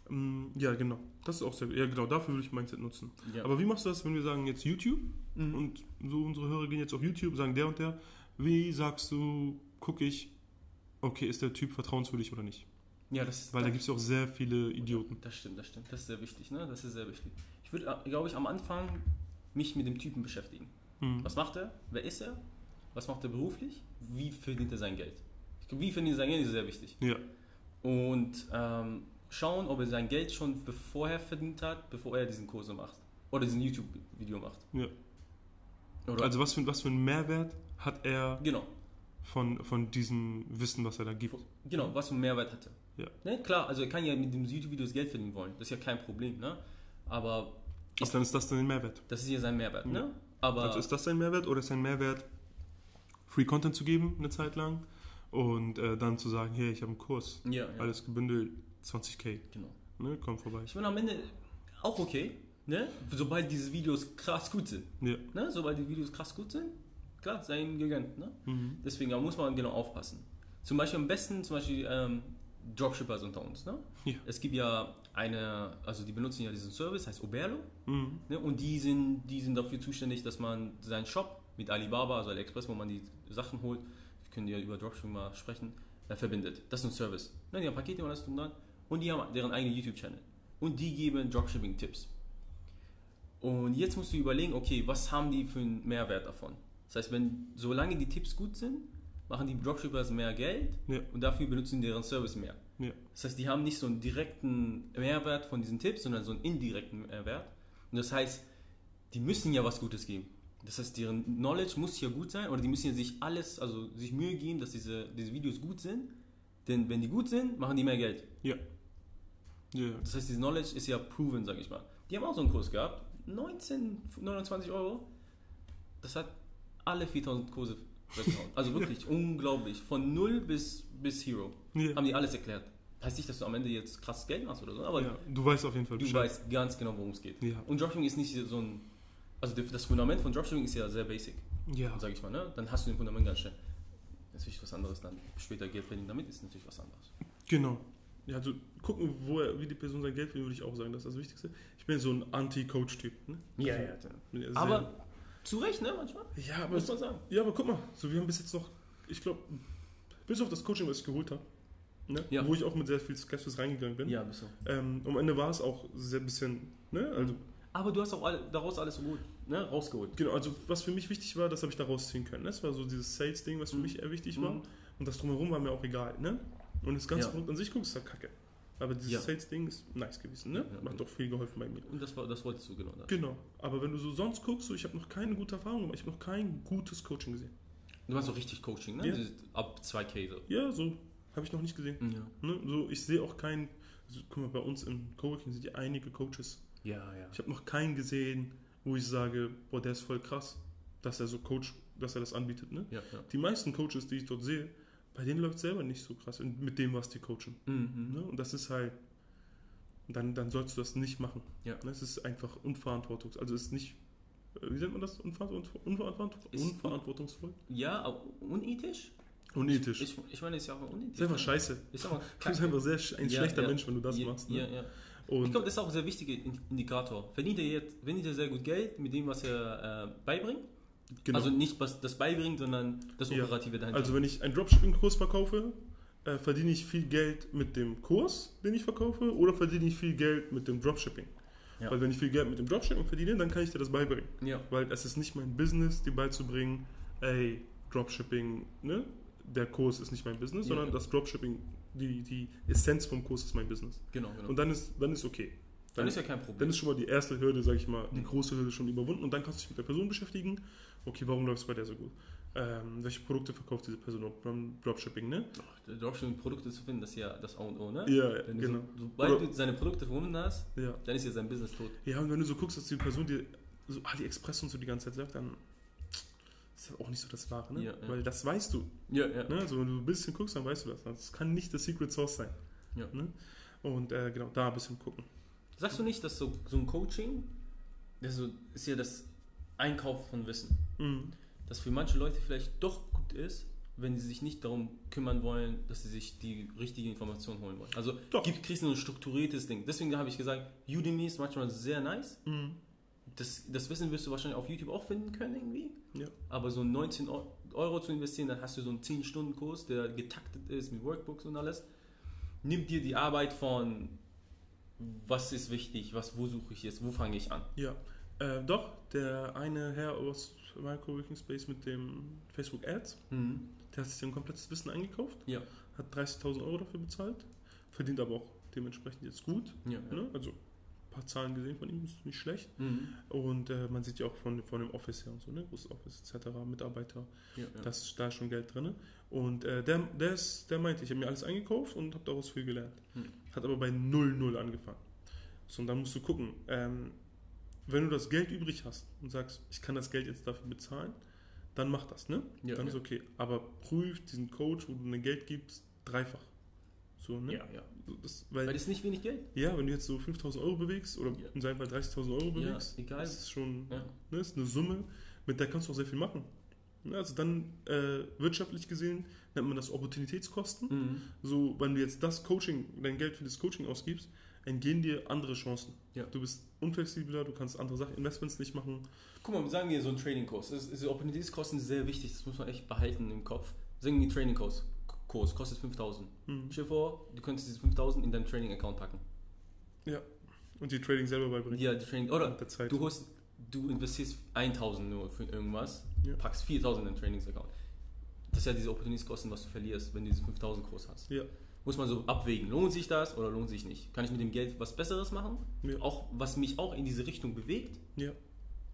Mm, Ja, genau. Das ist auch sehr Ja, genau, dafür würde ich Mindset nutzen. Ja. Aber wie machst du das, wenn wir sagen jetzt YouTube Mhm. und so unsere Hörer gehen jetzt auf YouTube, sagen der und der, wie sagst du, gucke ich, okay, ist der Typ vertrauenswürdig oder nicht? Ja, das ist Weil da gibt es ja auch sehr viele Idioten. Das stimmt, das stimmt. Das ist sehr wichtig, ne? Das ist sehr wichtig. Ich würde, glaube ich, am Anfang mich mit dem Typen beschäftigen. Mhm. Was macht er? Wer ist er? Was macht er beruflich? Wie verdient er sein Geld? Wie verdient er sein Geld ist sehr wichtig. Ja. Und ähm, schauen, ob er sein Geld schon vorher verdient hat, bevor er diesen Kurs macht. Oder diesen YouTube-Video macht. ja. Oder Also was für, was für einen Mehrwert hat er genau, von, von diesem Wissen, was er da gibt? genau, was für einen Mehrwert hat er. Ja. Ne? Klar, also er kann ja mit dem YouTube-Videos Geld verdienen wollen. Das ist ja kein Problem, ne? Aber Also dann ist das dann ein Mehrwert. das ist ja sein Mehrwert, Ja. ne? Aber Also ist das sein Mehrwert oder ist sein Mehrwert, Free Content zu geben eine Zeit lang und äh, dann zu sagen, hey, ich habe einen Kurs, ja, ja, alles gebündelt, 20k, genau. ne, komm vorbei. Ich bin am Ende auch okay, ne? Sobald diese Videos krass gut sind. Ja. Ne? Sobald die Videos krass gut sind, klar, sei ihm gegönnt. Ne? Mhm. Deswegen da muss man genau aufpassen. Zum Beispiel am besten, zum Beispiel ähm, Dropshippers unter uns. Ne? Ja. Es gibt ja eine, also die benutzen ja diesen Service, heißt Oberlo. Mhm. Ne? Und die sind, die sind dafür zuständig, dass man seinen Shop mit Alibaba, also AliExpress, wo man die Sachen holt, wir können ja über Dropshipping mal sprechen, äh, verbindet. Das ist ein Service. Ne? Die haben Pakete und alles drum dran. Und die haben deren eigenen YouTube-Channel. Und die geben Dropshipping-Tipps. Und jetzt musst du überlegen, okay, was haben die für einen Mehrwert davon? Das heißt, wenn, solange die Tipps gut sind, machen die Dropshippers mehr Geld Ja. und dafür benutzen die deren Service mehr. Ja. Das heißt, die haben nicht so einen direkten Mehrwert von diesen Tipps, sondern so einen indirekten Mehrwert. Und das heißt, die müssen ja was Gutes geben. Das heißt, deren Knowledge muss ja gut sein oder die müssen ja sich alles, also sich Mühe geben, dass diese, diese Videos gut sind. Denn wenn die gut sind, machen die mehr Geld. Ja. Ja. Das heißt, diese Knowledge ist ja proven, sag ich mal. Die haben auch so einen Kurs gehabt, 19, 29 Euro. Das hat alle 4000 Kurse weggehauen. Also wirklich unglaublich. Von null bis, bis Hero Ja. haben die alles erklärt. Heißt nicht, dass du am Ende jetzt krass Geld machst oder so, aber ja. Du weißt auf jeden Fall du Bescheid. weißt ganz genau, worum es geht. Ja. Und Dropshipping ist nicht so ein. Also das Fundament von Dropshipping ist ja sehr basic, Ja. sag ich mal. Ne? Dann hast du den Fundament ganz schnell. Natürlich was anderes dann. Später Geld verdienen damit ist natürlich was anderes. Genau. Ja, also gucken, wo er, wie die Person sein Geld verdient, würde ich auch sagen, das ist das Wichtigste. Ich bin so ein Anti-Coach-Typ. Ne? Bin ja sehr- Aber zu Recht, ne, manchmal. ja, aber, Muss man sagen. ja, aber guck mal, so wir haben bis jetzt noch, ich glaube, bis auf das Coaching, was ich geholt habe, ne? Ja. wo ich auch mit sehr viel Skepsis reingegangen bin. Ja, bist du. Ähm, am Ende war es auch sehr bisschen, ne? Also, Aber du hast auch alle, daraus alles so gut ne, rausgeholt. genau, also was für mich wichtig war, das habe ich da rausziehen können. Das war so dieses Sales-Ding, was für Mhm. mich eher wichtig war. Mhm. Und das drumherum war mir auch egal, ne? Und das ganze Ja. Produkt an sich guckst, ist halt kacke. Aber dieses Ja. Sales-Ding ist nice gewesen, ne? Ja. Hat doch viel geholfen bei mir. Und das, war, das wolltest du genau. Das. Genau. Aber wenn du so sonst guckst, so, ich habe noch keine gute Erfahrung gemacht, ich habe noch kein gutes Coaching gesehen. Du meinst auch richtig Coaching, ne? Ja. Ab 2K so. Ja, so habe ich noch nicht gesehen. Ja. Ne? So, ich sehe auch keinen, also, guck mal, bei uns im Coworking sind ja einige Coaches. Ja, ja. Ich habe noch keinen gesehen, wo ich sage, boah, der ist voll krass, dass er so Coach, dass er das anbietet. Ne? ja, ja. Die meisten Coaches, die ich dort sehe, bei denen läuft es selber nicht so krass in- mit dem, was die coachen. Mhm. Ne? Und das ist halt, dann, dann sollst du das nicht machen. Ja. Ne? Es ist einfach unverantwortungsvoll. Also es ist nicht, äh, wie nennt man das? Unverantwortungsvoll? Unverantwortungsvoll? Ja, aber unethisch? Unethisch. Ich, ich meine, ist ja auch unethisch. ist einfach scheiße. Ist aber Du bist einfach sehr, ein Ja, schlechter ja. Mensch, wenn du das ja, machst. Ne? Ja, ja. Ich Und glaube, das ist auch ein sehr wichtiger In- Indikator. Verdient er jetzt, verdient er sehr gut Geld mit dem, was er äh, beibringt? Genau. Also nicht was das beibringt, sondern das Ja. Operative dahinter. Also wenn ich einen Dropshipping-Kurs verkaufe, äh, verdiene ich viel Geld mit dem Kurs, den ich verkaufe, oder verdiene ich viel Geld mit dem Dropshipping? Ja. Weil wenn ich viel Geld mit dem Dropshipping verdiene, dann kann ich dir das beibringen. ja. Weil es ist nicht mein Business, dir beizubringen, ey, Dropshipping, ne? Der Kurs ist nicht mein Business, Ja. sondern das Dropshipping, die, die Essenz vom Kurs ist mein Business. Genau, genau. Und dann ist, dann ist okay. Dann ist ja kein Problem. Dann ist schon mal die erste Hürde, sag ich mal, die große Hürde schon überwunden und dann kannst du dich mit der Person beschäftigen. Okay, warum läuft es bei der so gut? Ähm, welche Produkte verkauft diese Person beim Dropshipping, ne? Dropshipping-Produkte zu finden, das ist ja das A und O, ne? Ja, du genau. So, sobald Oder- du seine Produkte verwunden hast, Ja. dann ist ja sein Business tot. ja, und wenn du so guckst, dass die Person dir so AliExpress und so die ganze Zeit sagt, dann ist das auch nicht so das Wahre, ne? Ja, ja. Weil das weißt du. Ja, ja. Ne? Also wenn du ein bisschen guckst, dann weißt du das. Das kann nicht das Secret Source sein. Ja. Ne? Und äh, genau, da ein bisschen gucken. Sagst du nicht, dass so, so ein Coaching, das ist, ja das Einkaufen von Wissen, Mhm. das für manche Leute vielleicht doch gut ist, wenn sie sich nicht darum kümmern wollen, dass sie sich die richtige Information holen wollen. Also Doch. gibt, kriegst du ein strukturiertes Ding. Deswegen habe ich gesagt, Udemy ist manchmal sehr nice. Mhm. Das, das Wissen wirst du wahrscheinlich auf YouTube auch finden können irgendwie. Ja. Aber so 19 Eu- Euro zu investieren, dann hast du so einen 10-Stunden-Kurs, der getaktet ist mit Workbooks und alles. nimmt dir die Arbeit von was ist wichtig, was, wo suche ich jetzt, wo fange ich an? Ja, äh, doch, der eine Herr aus Microworking Space mit dem Facebook Ads, Mhm. der hat sich ein komplettes Wissen eingekauft, Ja. hat 30.000 Euro dafür bezahlt, verdient aber auch dementsprechend jetzt gut. Ja. Ne? Also paar Zahlen gesehen von ihm, ist nicht schlecht. Mhm. Und äh, man sieht ja auch von, von dem Office her und so, ne? großes Office etc., Mitarbeiter, Ja, ja. das ist da ist schon Geld drin. Und äh, der, der, ist, der meinte, ich habe mir alles eingekauft und habe daraus viel gelernt. Hm. Hat aber bei 0,0 angefangen. So, und dann musst du gucken, ähm, wenn du das Geld übrig hast und sagst, ich kann das Geld jetzt dafür bezahlen, dann mach das, ne? Ja, dann ist okay. Aber prüf diesen Coach, wo du dein Geld gibst, dreifach. So, ne? ja, ja. Das, Weil weil, das ist nicht wenig Geld. ja, wenn du jetzt so 5000 Euro bewegst oder Ja. in seinem Fall 30.000 Euro Ja, bewegst, egal. das ist schon Ja. ne, ist eine Summe, mit der kannst du auch sehr viel machen. Ja, Also dann äh, wirtschaftlich gesehen nennt man das Opportunitätskosten. Mhm. So, wenn du jetzt das Coaching, dein Geld für das Coaching ausgibst, entgehen dir andere Chancen. Ja. Du bist unflexibler, du kannst andere Sachen, Investments nicht machen. Guck mal, sagen wir so ein Trading-Kurs. Das- Diese Opportunitätskosten sehr wichtig, das muss man echt behalten im Kopf. Sagen wir, ein Trading-Kurs Kurs kostet 5000. Mhm. Stell dir vor, du könntest diese 5000 in deinen Trading-Account packen. Und die Trading selber beibringen. Ja, die Trading, oder du, holst, du investierst 1000 nur für irgendwas, Ja. packst 4000 in den Trainings-Account. Das ist ja diese Opportunitätskosten, was du verlierst, wenn du diesen 5000 Kurs hast. Ja. Muss man so abwägen, lohnt sich das oder lohnt sich nicht? Kann ich mit dem Geld was Besseres machen? Ja. Auch was mich auch in diese Richtung bewegt? Ja.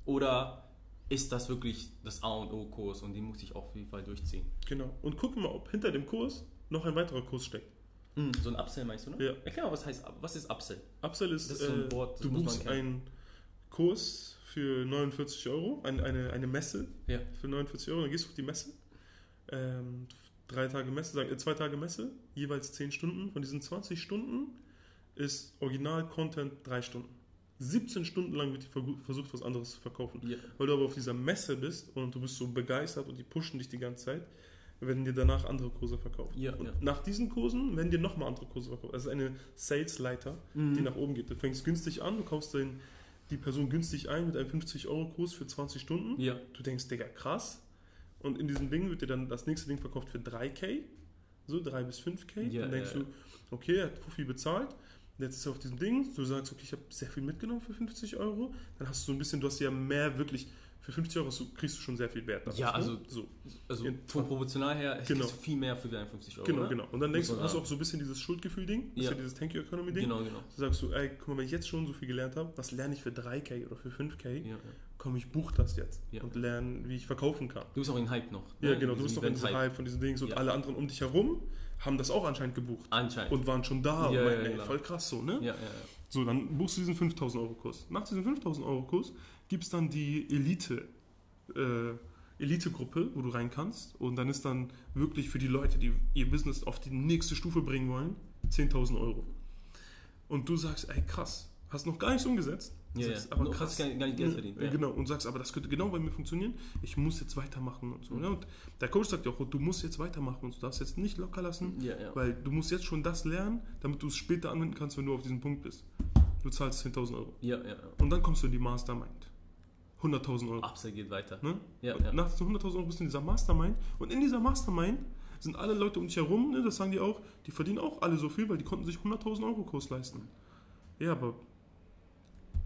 Oder ist das wirklich das A und O Kurs und den muss ich auf jeden Fall durchziehen? Genau. Und guck mal, ob hinter dem Kurs noch ein weiterer Kurs steckt. So ein Upsell meinst du, ne? Ja. Erklär mal, was heißt, was ist Upsell? Upsell ist, ist so ein äh, Wort, das du buchst einen Kurs für 49 Euro, ein, eine, eine Messe Ja. für 49 Euro, dann gehst du auf die Messe. Ähm, drei Tage Messe, äh, zwei Tage Messe, jeweils 10 Stunden. Von diesen 20 Stunden ist Original-Content drei Stunden. 17 Stunden lang wird die vergu- versucht, was anderes zu verkaufen. Ja. Weil du aber auf dieser Messe bist und du bist so begeistert und die pushen dich die ganze Zeit, werden dir danach andere Kurse verkauft. Ja, und ja. nach diesen Kursen werden dir nochmal andere Kurse verkauft. Das ist eine Sales-Leiter, Mhm. die nach oben geht. Du fängst günstig an, du kaufst den, die Person günstig ein mit einem 50-Euro-Kurs für 20 Stunden. Ja. Du denkst, Digga, krass. Und in diesem Ding wird dir dann das nächste Ding verkauft für 3K, so 3 bis 5K. Ja, dann denkst ja, du, okay, er hat viel bezahlt. Jetzt ist er auf diesem Ding, du sagst, okay, ich habe sehr viel mitgenommen für 50 Euro. Dann hast du so ein bisschen, du hast ja mehr wirklich, für 50 Euro du- kriegst du schon sehr viel Wert. daraus, Ja, ne? also- so. Also Ja. vom proportional her Genau. kriegst du viel mehr für deine 50 Euro. Genau, ne? genau. Und dann denkst du, hast du auch so ein bisschen dieses Schuldgefühl-Ding, Ja. ja dieses Thank You Economy-Ding. Genau, genau. Du sagst so, ey, guck mal, wenn ich jetzt schon so viel gelernt habe, was lerne ich für 3K oder für 5K? Ja, ja. Komm, ich buche das jetzt Ja. und lerne, wie ich verkaufen kann. Du bist auch in Hype noch. Ja, ne? genau, In du bist doch in diesem. Hype von diesen Dings und Ja. alle anderen um dich herum haben das auch anscheinend gebucht Anscheinend. und waren schon da Ja, und ja, meinten, ey, genau. voll krass so, ne? ja, ja, ja. So, dann buchst du diesen 5000 Euro Kurs. Nach diesem 5000 Euro Kurs gibt es dann die Elite, äh, Elite-Gruppe, wo du rein kannst. Und dann ist dann wirklich für die Leute, die ihr Business auf die nächste Stufe bringen wollen, 10.000 Euro. Und du sagst, ey krass, hast noch gar nichts umgesetzt. Ja, sagst, ja. aber krass. hast gar nicht- gar nicht Geld verdient, ja. Genau, und sagst, aber das könnte genau bei mir funktionieren. Ich muss jetzt weitermachen und so. Mhm. Ne? Und der Coach sagt ja auch, du musst jetzt weitermachen und du darfst jetzt nicht locker lassen. Ja, ja. Weil du musst jetzt schon das lernen, damit du es später anwenden kannst, wenn du auf diesem Punkt bist. Du zahlst 10.000 Euro. Ja, ja, ja. Und dann kommst du in die Mastermind. 100.000 Euro. Upsell geht weiter. Ne? Ja, und ja. nach diesen 100.000 Euro bist du in dieser Mastermind. Und in dieser Mastermind sind alle Leute um dich herum, ne, das sagen die auch, die verdienen auch alle so viel, weil die konnten sich 100.000 Euro Kurs leisten. Ja, aber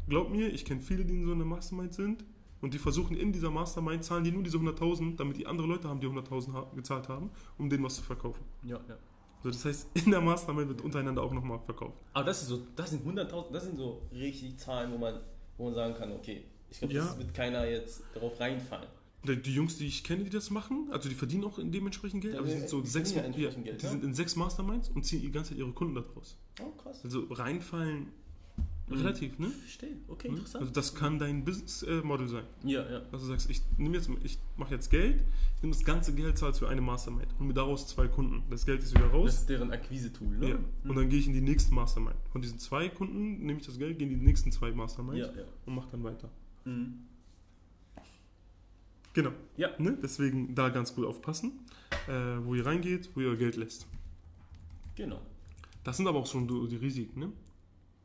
glaub mir, ich kenne viele, die in so einer Mastermind sind. Und die versuchen in dieser Mastermind, zahlen die nur diese 100.000, damit die andere Leute haben, die 100.000 ha- gezahlt haben, um denen was zu verkaufen. Ja, ja. Also das heißt, in der Mastermind wird untereinander auch nochmal verkauft. Aber das ist so, das sind 100.000, das sind so richtig Zahlen, wo man, wo man sagen kann, okay, ich glaube, Ja. das wird keiner jetzt darauf reinfallen. Die Jungs, die ich kenne, die das machen, also die verdienen auch dementsprechend Geld, Ja, aber die die- sind so die sechs, ja Geld, die ja. sind in sechs Masterminds und ziehen die ganze Zeit ihre Kunden daraus. Oh, krass. Also reinfallen. Relativ, ne? Verstehe. Okay, Hm? interessant. Also das kann dein Business-Model sein. ja, ja. Dass du sagst, ich nehme jetzt, ich mache jetzt Geld, ich nehme das ganze Geld, zahlst für eine Mastermind und mir daraus zwei Kunden. Das Geld ist wieder Das raus. ist deren Akquise-Tool, ne? Ja. Und dann gehe ich in die nächste Mastermind. Von diesen zwei Kunden nehme ich das Geld, gehe in die nächsten zwei Masterminds Ja, ja. und mache dann weiter. Mhm. Genau. Ja. Ne? Deswegen da ganz gut aufpassen, äh, wo ihr reingeht, wo ihr euer Geld lässt. Genau. Das sind aber auch schon die Risiken, ne?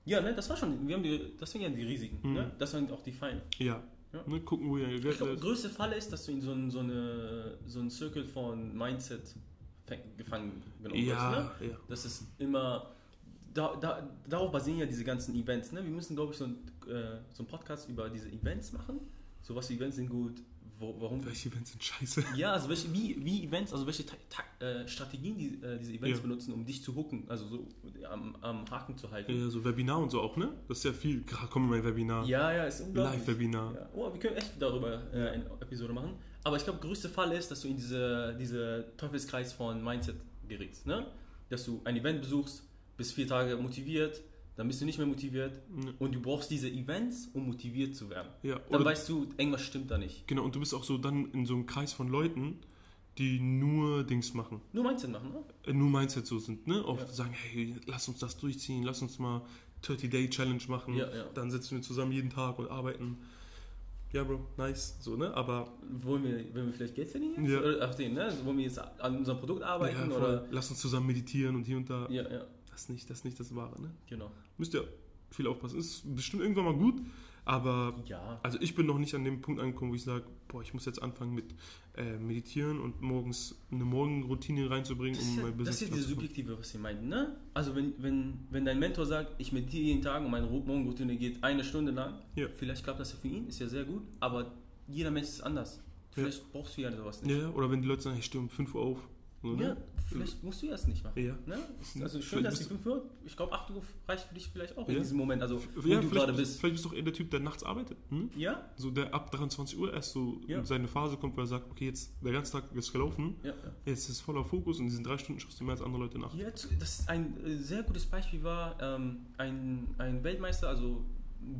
Ja, ne, das war schon, wir haben die, das sind ja die Risiken, Mhm. ne? Das sind auch die Fallen. Ja. Ja. Ne? Gucken, wo ihr Geld glaube, lässt. größte Falle ist, dass du in so einen so eine, so einen Circle von Mindset gefangen genommen Ja, wirst. Ne? ja. Das ist immer. Da, da, darauf basieren ja diese ganzen Events. Ne? Wir müssen, glaube ich, so ein, äh, so einen Podcast über diese Events machen. So was für Events sind gut, wo, warum. Welche Events sind scheiße? Ja, also welche, wie, wie Events, also welche Ta Ta äh, Strategien die, äh, diese Events Ja. benutzen, um dich zu hooken, also so am, am Haken zu halten. Ja, so Webinar und so auch, ne? Das ist ja viel. Gerade kommen mein Webinar. Ja, ja, ist unglaublich. Live-Webinar. Ja. Oh, wir können echt darüber äh, eine Episode machen. Aber ich glaube, der größte Fall ist, dass du in diese, diese Teufelskreis von Mindset gerätst. Ne? Dass du ein Event besuchst, bist vier Tage motiviert, dann bist du nicht mehr motiviert Ne. und du brauchst diese Events, um motiviert zu werden. Ja, Dann weißt du, irgendwas stimmt da nicht. genau, und du bist auch so dann in so einem Kreis von Leuten, die nur Dings machen. Nur Mindset machen, ne? Äh, Nur Mindset so sind, ne? Oft Ja. sagen, hey, lass uns das durchziehen, lass uns mal 30-Day-Challenge machen. Ja, ja. Dann sitzen wir zusammen jeden Tag und arbeiten. Ja, Bro, nice. So, ne? Aber Wollen wir, wollen wir vielleicht Geld verdienen? jetzt? Ja. Oder auf den, ne? Wollen wir jetzt an unserem Produkt arbeiten? ja, oder? lass uns zusammen meditieren und hier und da. Ja, ja, Das ist nicht das, ist nicht das Wahre, ne? genau. Müsst ihr viel aufpassen. Ist bestimmt irgendwann mal gut, aber Ja, also ich bin noch nicht an dem Punkt angekommen, wo ich sage, boah, ich muss jetzt anfangen mit äh, meditieren und morgens eine Morgenroutine reinzubringen, Das um ja, mein Business das ist diese subjektive, was Sie meinten, ne? Also wenn, wenn, wenn dein Mentor sagt, ich meditiere jeden Tag und meine Ro- Morgenroutine geht eine Stunde lang, Ja. vielleicht klappt das ja für ihn, ist ja sehr gut, aber jeder Mensch ist anders. Vielleicht brauchst du ja sowas nicht. Ja, oder wenn die Leute sagen, ich stehe um 5 Uhr auf. Ja, vielleicht musst du das nicht machen. Ja. Ne? Ja, Also schön, vielleicht dass die bist 5 Uhr, ich glaube 8 Uhr reicht für dich vielleicht auch in Ja. diesem Moment, also wo Ja, du vielleicht, gerade bist, vielleicht bist du auch eher der Typ, der nachts arbeitet. Hm? Ja? So der ab 23 Uhr erst so Ja. in seine Phase kommt, wo er sagt, okay, jetzt der ganze Tag ist gelaufen, Ja, ja. jetzt ist voller Fokus und in diesen drei Stunden schaffst du mehr als andere Leute nach. Jetzt, das ist ein äh, sehr gutes Beispiel war ähm, ein, ein Weltmeister, also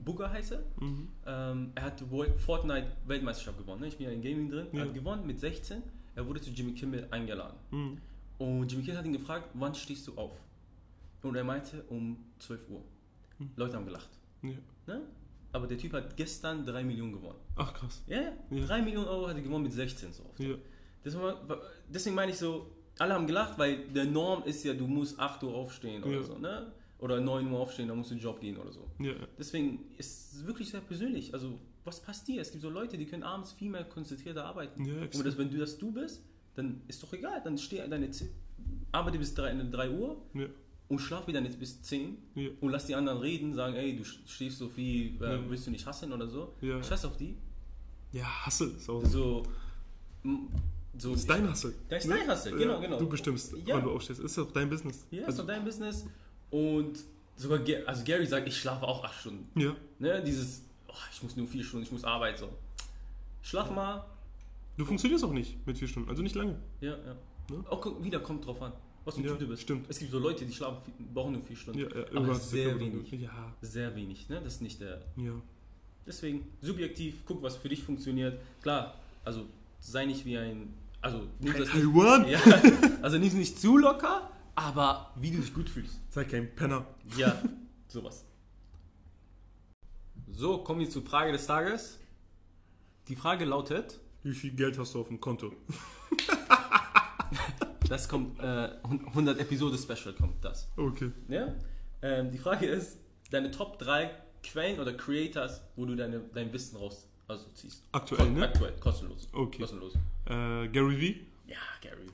Bugger heißt er. Mhm. Ähm, er hat Fortnite Weltmeisterschaft gewonnen. Ne? Ich bin ja in Gaming drin. Ja. Er hat gewonnen mit 16. Er wurde zu Jimmy Kimmel eingeladen. Mhm. Und Jimmy Kimmel hat ihn gefragt, wann stehst du auf? Und er meinte um 12 Uhr. Hm. Leute haben gelacht. Ja. Ne? Aber der Typ hat gestern 3 Millionen gewonnen. Ach krass. Ja, ja. Ja. 3 Millionen Euro hat er gewonnen mit 16 so oft. Ja. Deswegen meine ich so, alle haben gelacht, weil der Norm ist ja, du musst 8 Uhr aufstehen oder Ja. so, ne? Oder 9 Uhr aufstehen, dann musst du in den Job gehen oder so. Ja. Deswegen ist es wirklich sehr persönlich. Also, was passt dir? Es gibt so Leute, die können abends viel mehr konzentrierter arbeiten. Ja, Und das, wenn du das du bist, dann ist doch egal. Dann steh deine Z- arbeite bis 3, 3 Uhr Ja. und schlaf wieder nicht bis 10 Ja. und lass die anderen reden, sagen, ey, du stehst so viel, äh, willst du nicht hasseln oder so. Scheiß auf die. Ja, Hustle ist auch So, so Das ist dein Hustle. Das ist dein Hustle, genau, genau. Du bestimmst, Ja. wann du aufstehst. Ist auch dein Business. Ja, ist also, doch dein Business. Und sogar, Ga- also Gary sagt, ich schlafe auch 8 Stunden. ja. Ne, dieses, oh, ich muss nur 4 Stunden, ich muss arbeiten, so. Schlaf mal. Du funktionierst auch nicht mit vier Stunden, also nicht lange. Ja, ja. Ne? Auch guck, wieder kommt drauf an, was für ein Ja, Typ du bist. stimmt. Es gibt so Leute, die schlafen, brauchen nur 4 Stunden. Ja, ja, Aber sehr wenig. Ja, Sehr wenig, ne? Das ist nicht der. ja. Deswegen, subjektiv, guck, was für dich funktioniert. Klar, also sei nicht wie ein. Also, nimm das nicht, ja, also nimm es nicht zu locker, aber wie du dich gut fühlst. Sei kein Penner. Ja, sowas. So, kommen wir zur Frage des Tages. Die Frage lautet, Wie viel Geld hast du auf dem Konto? das kommt, äh, 100 Episode Special kommt das. Okay. Ja? Ähm, die Frage ist, deine Top 3 Quellen oder Creators, wo du deine, dein Wissen raus also ziehst. Aktuell, Kon- ne? Aktuell, kostenlos. Okay. Kostenlos. Äh, Gary V, Ja, Gary.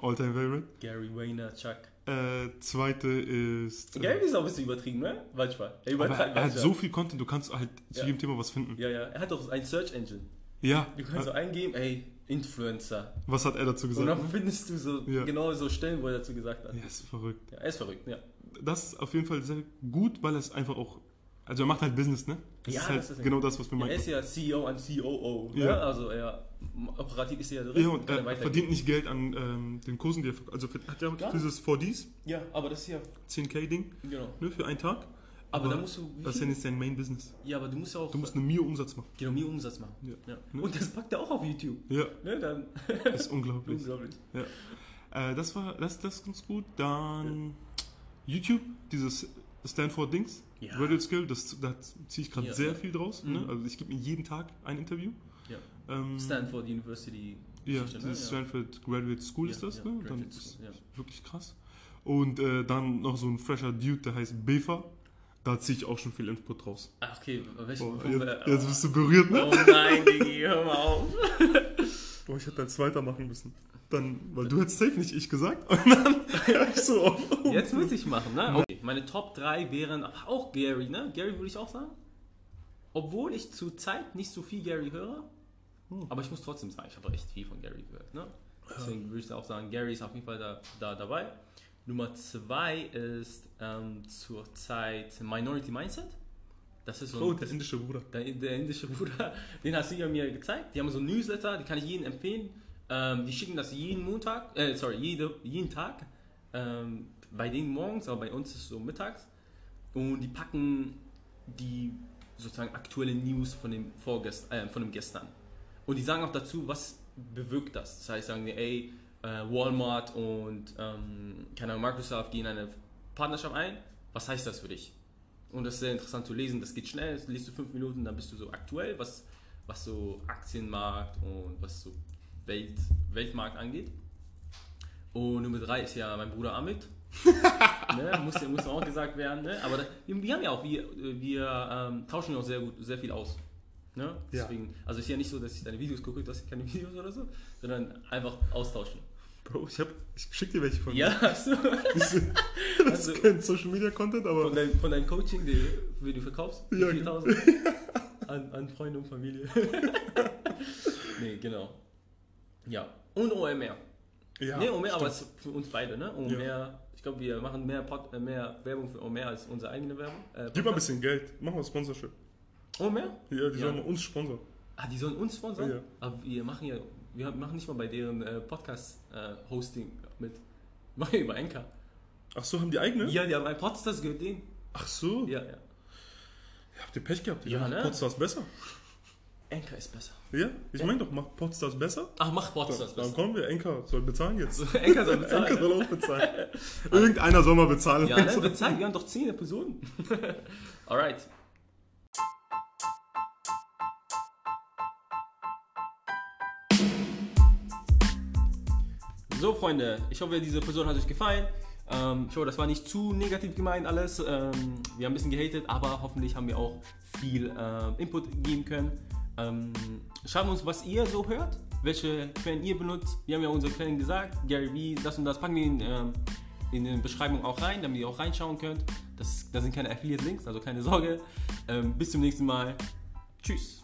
Alltime Favorite. Gary Vaynerchuk. Äh, zweite ist. äh, Gary ist auch ein bisschen übertrieben, ne? Manchmal. Er übertreibt er hat manchmal. so viel Content, du kannst halt zu Ja. jedem Thema was finden. Ja, ja. Er hat doch ein Search Engine. Ja. Du kannst so eingeben, ey, Influencer. Was hat er dazu Und gesagt? dann findest du so Ja. genau so Stellen, wo er dazu gesagt hat. Ja, ist verrückt. Ja, er ist verrückt, ja. Das ist auf jeden Fall sehr gut, weil es einfach auch. Also er macht halt Business, ne? Das Ja, ist halt das ist- genau das, was wir ja. Er meinen. ist ja CEO an COO. Ne? Ja. Also er operativ ist er ja drin. Ja, und er verdient nicht Geld an ähm, den Kursen, die er Also hat er Gar dieses 4Ds, Ja, aber das ist ja. 10k-Ding, Genau. ne, für einen Tag. Aber, da musst du. Das ist ja nicht sein Main-Business. Ja, aber du musst ja auch. Du musst eine Mio Umsatz machen. genau, mehr Umsatz machen. Ja. Ja. Ne? Und das packt er auch auf YouTube. Ja, Ne? Dann. das ist unglaublich. Unglaublich. Äh, das war das, das ist ganz gut. Dann YouTube, dieses Stanford-Dings, Ja. Graduate Skill, das, da ziehe ich gerade Ja. sehr viel draus. Mhm. Ne? Also ich gebe mir jeden Tag ein Interview. Ja. Ähm, Stanford University. Ja, ne? dieses Stanford Graduate School ist Ja, das, ja, ne? Dann ist School, ja. wirklich krass. Und äh, dann noch so ein fresher Dude, der heißt Befa. Da ziehe ich auch schon viel Input raus. Ach, okay. Welche, Oh, jetzt, wir- jetzt bist du berührt, ne? Oh nein, Digi, hör mal auf. Boah, ich hätte als zweiter machen müssen. Dann, weil du hättest safe nicht ich gesagt. Und dann hör ich so auf. Jetzt muss ich machen, ne? Meine Top 3 wären auch Gary, ne? Gary würde ich auch sagen. Obwohl ich zur Zeit nicht so viel Gary höre. Aber ich muss trotzdem sagen, ich habe echt viel von Gary gehört, ne? Deswegen würde ich auch sagen, Gary ist auf jeden Fall da, da dabei. Nummer 2 ist ähm, zurzeit Minority Mindset. Das ist so Oh, ein der indische Bruder. der, der indische Bruder, den hast du ja mir gezeigt. Die haben so ein Newsletter, die kann ich jedem empfehlen. Ähm, die schicken das jeden Montag, äh, sorry, jede, jeden Tag. Ähm, bei denen morgens, aber bei uns ist es so mittags. Und die packen die sozusagen aktuelle News von dem, Vorgest äh, von dem gestern. Und die sagen auch dazu, was bewirkt das. Das heißt, sagen die, ey, äh, Walmart und ähm, keine Ahnung, Microsoft gehen eine Partnerschaft ein. Was heißt das für dich? Und das ist sehr interessant zu lesen. Das geht schnell. Das liest du fünf Minuten, dann bist du so aktuell, was, was so Aktienmarkt und was so Welt, Weltmarkt angeht. Und Nummer drei ist ja mein Bruder Amit. Ne, muss, ja- muss auch gesagt werden. Ne? Aber da, wir, haben ja auch, wir, wir ähm, tauschen ja auch sehr gut, sehr viel aus. Ne? Ja. Deswegen, also ist ja nicht so, dass ich deine Videos gucke, hast ja keine Videos oder so, sondern einfach austauschen. Bro, ich, hab, ich schick dir welche von Ja, hast du? mir. Das Also- ist kein Social Media Content, aber Von, dein, von deinem Coaching, die, wie du verkaufst, Ja, 4000 an, an Freunde und Familie. nee, genau. Ja. Und OMR. Ja. nee, OMR, aber stimmt. es ist für uns beide, ne? OMR, ich glaube, wir machen mehr, Pod, äh, mehr Werbung für OMR als unsere eigene Werbung. Äh, Gib mal ein bisschen Geld. Mach mal Sponsorship. OMR? Ja, die Ja. sollen uns sponsern. Ah, die sollen uns sponsern? Ja. Aber wir machen ja, wir machen nicht mal bei deren äh, Podcast-Hosting mit. Wir machen ja über Anchor. Ach so, haben die eigene? Ja, die haben ein Podcast gehört denen. Ach so. Ja, ja. Ja, habt ihr Pech gehabt? Ich Ja, ne? Podstars besser. Anchor ist besser. Ja? Ich meine doch, mach Podstars besser. Ach, mach Podcast Dann besser. kommen wir. Enker soll bezahlen jetzt. Anchor soll bezahlen. Enker soll auch bezahlen. Irgendeiner soll mal bezahlen. Ja, ne? Bezahlt, wir haben doch 10 Episoden. Alright. So, Freunde, ich hoffe, diese Episode hat euch gefallen. Ähm, ich hoffe, das war nicht zu negativ gemeint alles. Ähm, wir haben ein bisschen gehatet, aber hoffentlich haben wir auch viel äh, Input geben können. Ähm, schreibt uns, was ihr so hört, welche Quellen ihr benutzt. Wir haben ja unsere Quellen gesagt. Gary Vee, das und das packen wir in, ähm, in die Beschreibung auch rein, damit ihr auch reinschauen könnt. Das, das sind keine Affiliate-Links, also keine Sorge. Ähm, bis zum nächsten Mal. Tschüss.